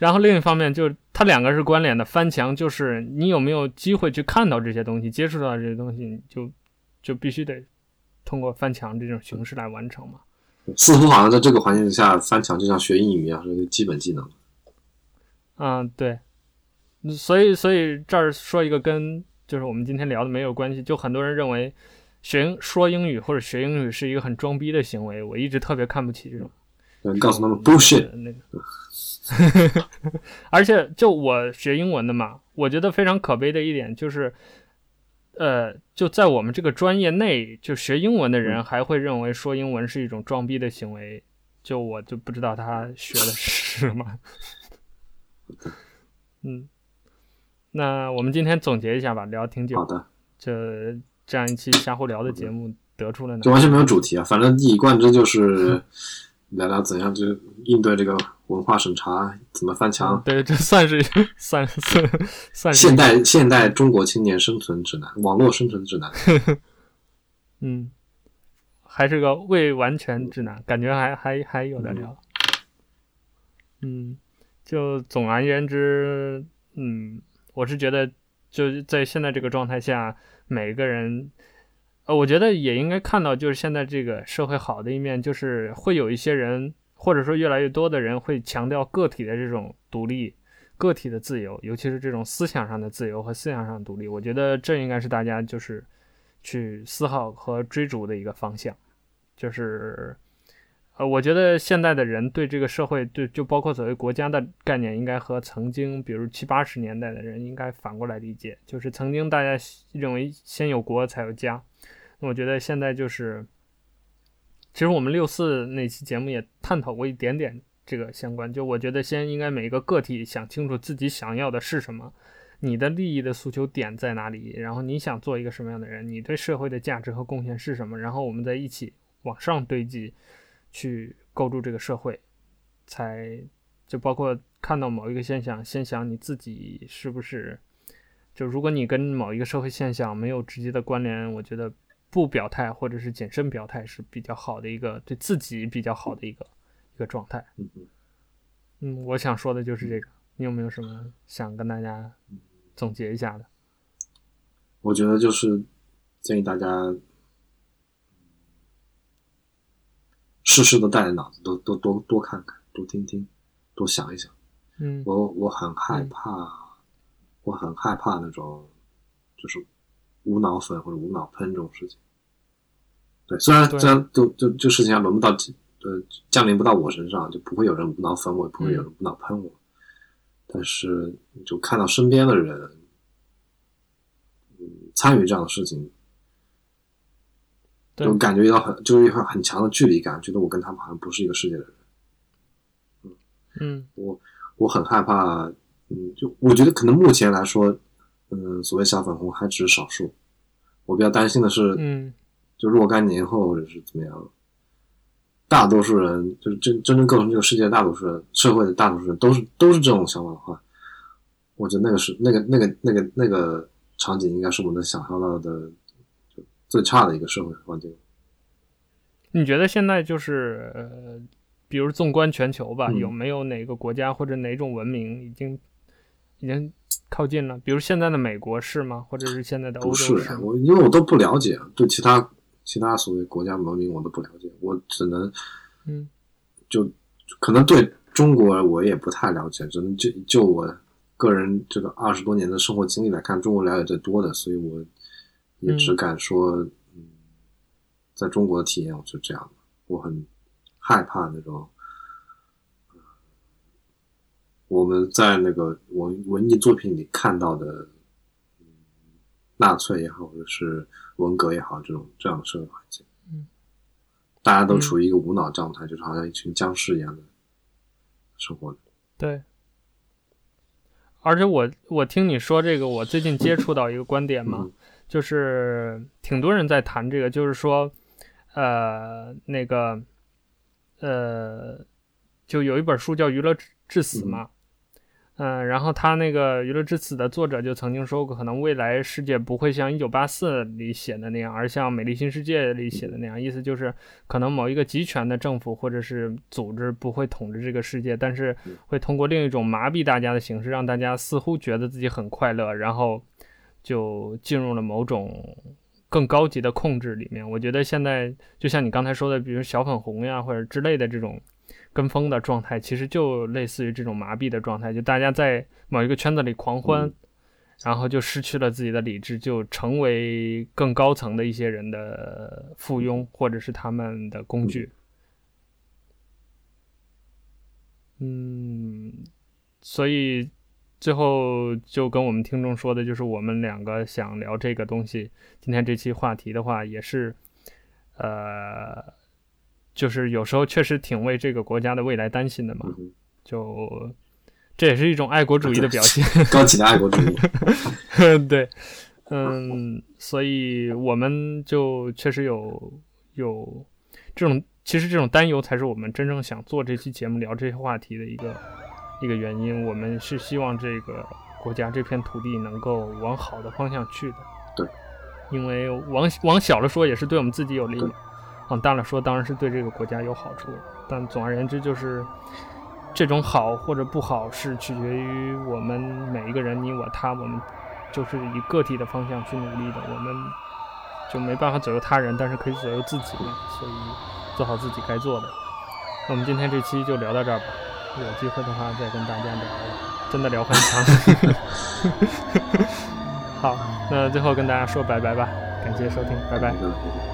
然后另一方面，就它两个是关联的。翻墙就是你有没有机会去看到这些东西，接触到这些东西，你就就必须得通过翻墙这种形式来完成嘛。似乎好像在这个环境下，翻墙就像学英语一样，是一个基本技能。嗯，对。所以，所以这儿说一个跟。就是我们今天聊的没有关系，就很多人认为学说英语或者学英语是一个很装逼的行为，我一直特别看不起这种。嗯，告诉他们 bullshit 那个。而且就我学英文的嘛，我觉得非常可悲的一点就是，呃，就在我们这个专业内，就学英文的人还会认为说英文是一种装逼的行为，就我就不知道他学的是 什么。嗯。那我们今天总结一下吧，聊挺久。好的，这这样一期瞎胡聊的节目得出了呢，就完全没有主题啊，反正一以贯之就是聊聊怎样就应对这个文化审查，怎么翻墙。嗯、对，这算是算算算是现代现代中国青年生存指南，网络生存指南。嗯，还是个未完全指南，感觉还还还有的聊。嗯，就总而言之，嗯。我是觉得，就在现在这个状态下，每个人，我觉得也应该看到，就是现在这个社会好的一面，就是会有一些人，或者说越来越多的人，会强调个体的这种独立、个体的自由，尤其是这种思想上的自由和思想上的独立。我觉得这应该是大家就是去思考和追逐的一个方向，就是。呃，我觉得现在的人对这个社会，对就包括所谓国家的概念，应该和曾经，比如七八十年代的人应该反过来理解。就是曾经大家认为先有国才有家，我觉得现在就是，其实我们六四那期节目也探讨过一点点这个相关。就我觉得先应该每个个体想清楚自己想要的是什么，你的利益的诉求点在哪里，然后你想做一个什么样的人，你对社会的价值和贡献是什么，然后我们再一起往上堆积。去构筑这个社会，才就包括看到某一个现象，先想你自己是不是就如果你跟某一个社会现象没有直接的关联，我觉得不表态或者是谨慎表态是比较好的一个对自己比较好的一个一个状态。嗯，我想说的就是这个。你有没有什么想跟大家总结一下的？我觉得就是建议大家事事都带着脑子，多多多多看看，多听听，多想一想。嗯，我我很害怕。嗯我很害怕那种，就是无脑粉或者无脑喷这种事情。对，虽然虽然就就这事情还轮不到，呃，降临不到我身上，就不会有人无脑粉我，也不会有人无脑喷我。嗯、但是，就看到身边的人，嗯，参与这样的事情，就感觉到很，就一块很强的距离感，觉得我跟他们好像不是一个世界的人。嗯嗯，我我很害怕。嗯，就我觉得可能目前来说，嗯，所谓小粉红还只是少数。我比较担心的是，嗯，就若干年后或者是怎么样，大多数人就是真真正构成这个世界的大多数人，社会的大多数人都是都是这种想法的话，我觉得那个是那个那个那个那个场景，应该是我能想象到的最差的一个社会环境。你觉得现在就是呃，比如纵观全球吧，嗯，有没有哪个国家或者哪种文明已经？已经靠近了，比如现在的美国是吗？或者是现在的欧洲是？不是，我因为我都不了解，对其他其他所谓国家文明我都不了解，我只能，嗯，就可能对中国我也不太了解，只能就就我个人这个二十多年的生活经历来看，中国了解最多的，所以我也只敢说，嗯，嗯，在中国的体验我就这样，我很害怕那种。我们在那个文文艺作品里看到的，嗯，纳粹也好，或者是文革也好，这种这样的社会环境，嗯，大家都处于一个无脑状态，嗯，就是好像一群僵尸一样的生活。对，而且我我听你说这个，我最近接触到一个观点嘛，嗯，就是挺多人在谈这个，就是说，呃，那个，呃，就有一本书叫《娱乐至死》嘛。嗯嗯，然后他那个《娱乐至死》的作者就曾经说过，可能未来世界不会像《一九八四》里写的那样，而像《美丽新世界》里写的那样。意思就是，可能某一个集权的政府或者是组织不会统治这个世界，但是会通过另一种麻痹大家的形式，让大家似乎觉得自己很快乐，然后就进入了某种更高级的控制里面。我觉得现在就像你刚才说的，比如小粉红呀或者之类的这种。跟风的状态其实就类似于这种麻痹的状态，就大家在某一个圈子里狂欢，嗯、然后就失去了自己的理智，就成为更高层的一些人的附庸，或者是他们的工具。嗯，所以最后就跟我们听众说的就是，我们两个想聊这个东西。今天这期话题的话，也是，呃。就是有时候确实挺为这个国家的未来担心的嘛，就这也是一种爱国主义的表现，高级的爱国主义。对，嗯，所以我们就确实有有这种，其实这种担忧才是我们真正想做这期节目聊这些话题的一个一个原因。我们是希望这个国家这片土地能够往好的方向去的。对，因为往往小了说，也是对我们自己有利。往大了说，当然是对这个国家有好处，但总而言之，就是这种好或者不好是取决于我们每一个人，你我他，我们就是以个体的方向去努力的，我们就没办法左右他人，但是可以左右自己，所以做好自己该做的。那我们今天这期就聊到这儿吧，有机会的话再跟大家聊，真的聊很长。好，那最后跟大家说拜拜吧，感谢收听，拜拜。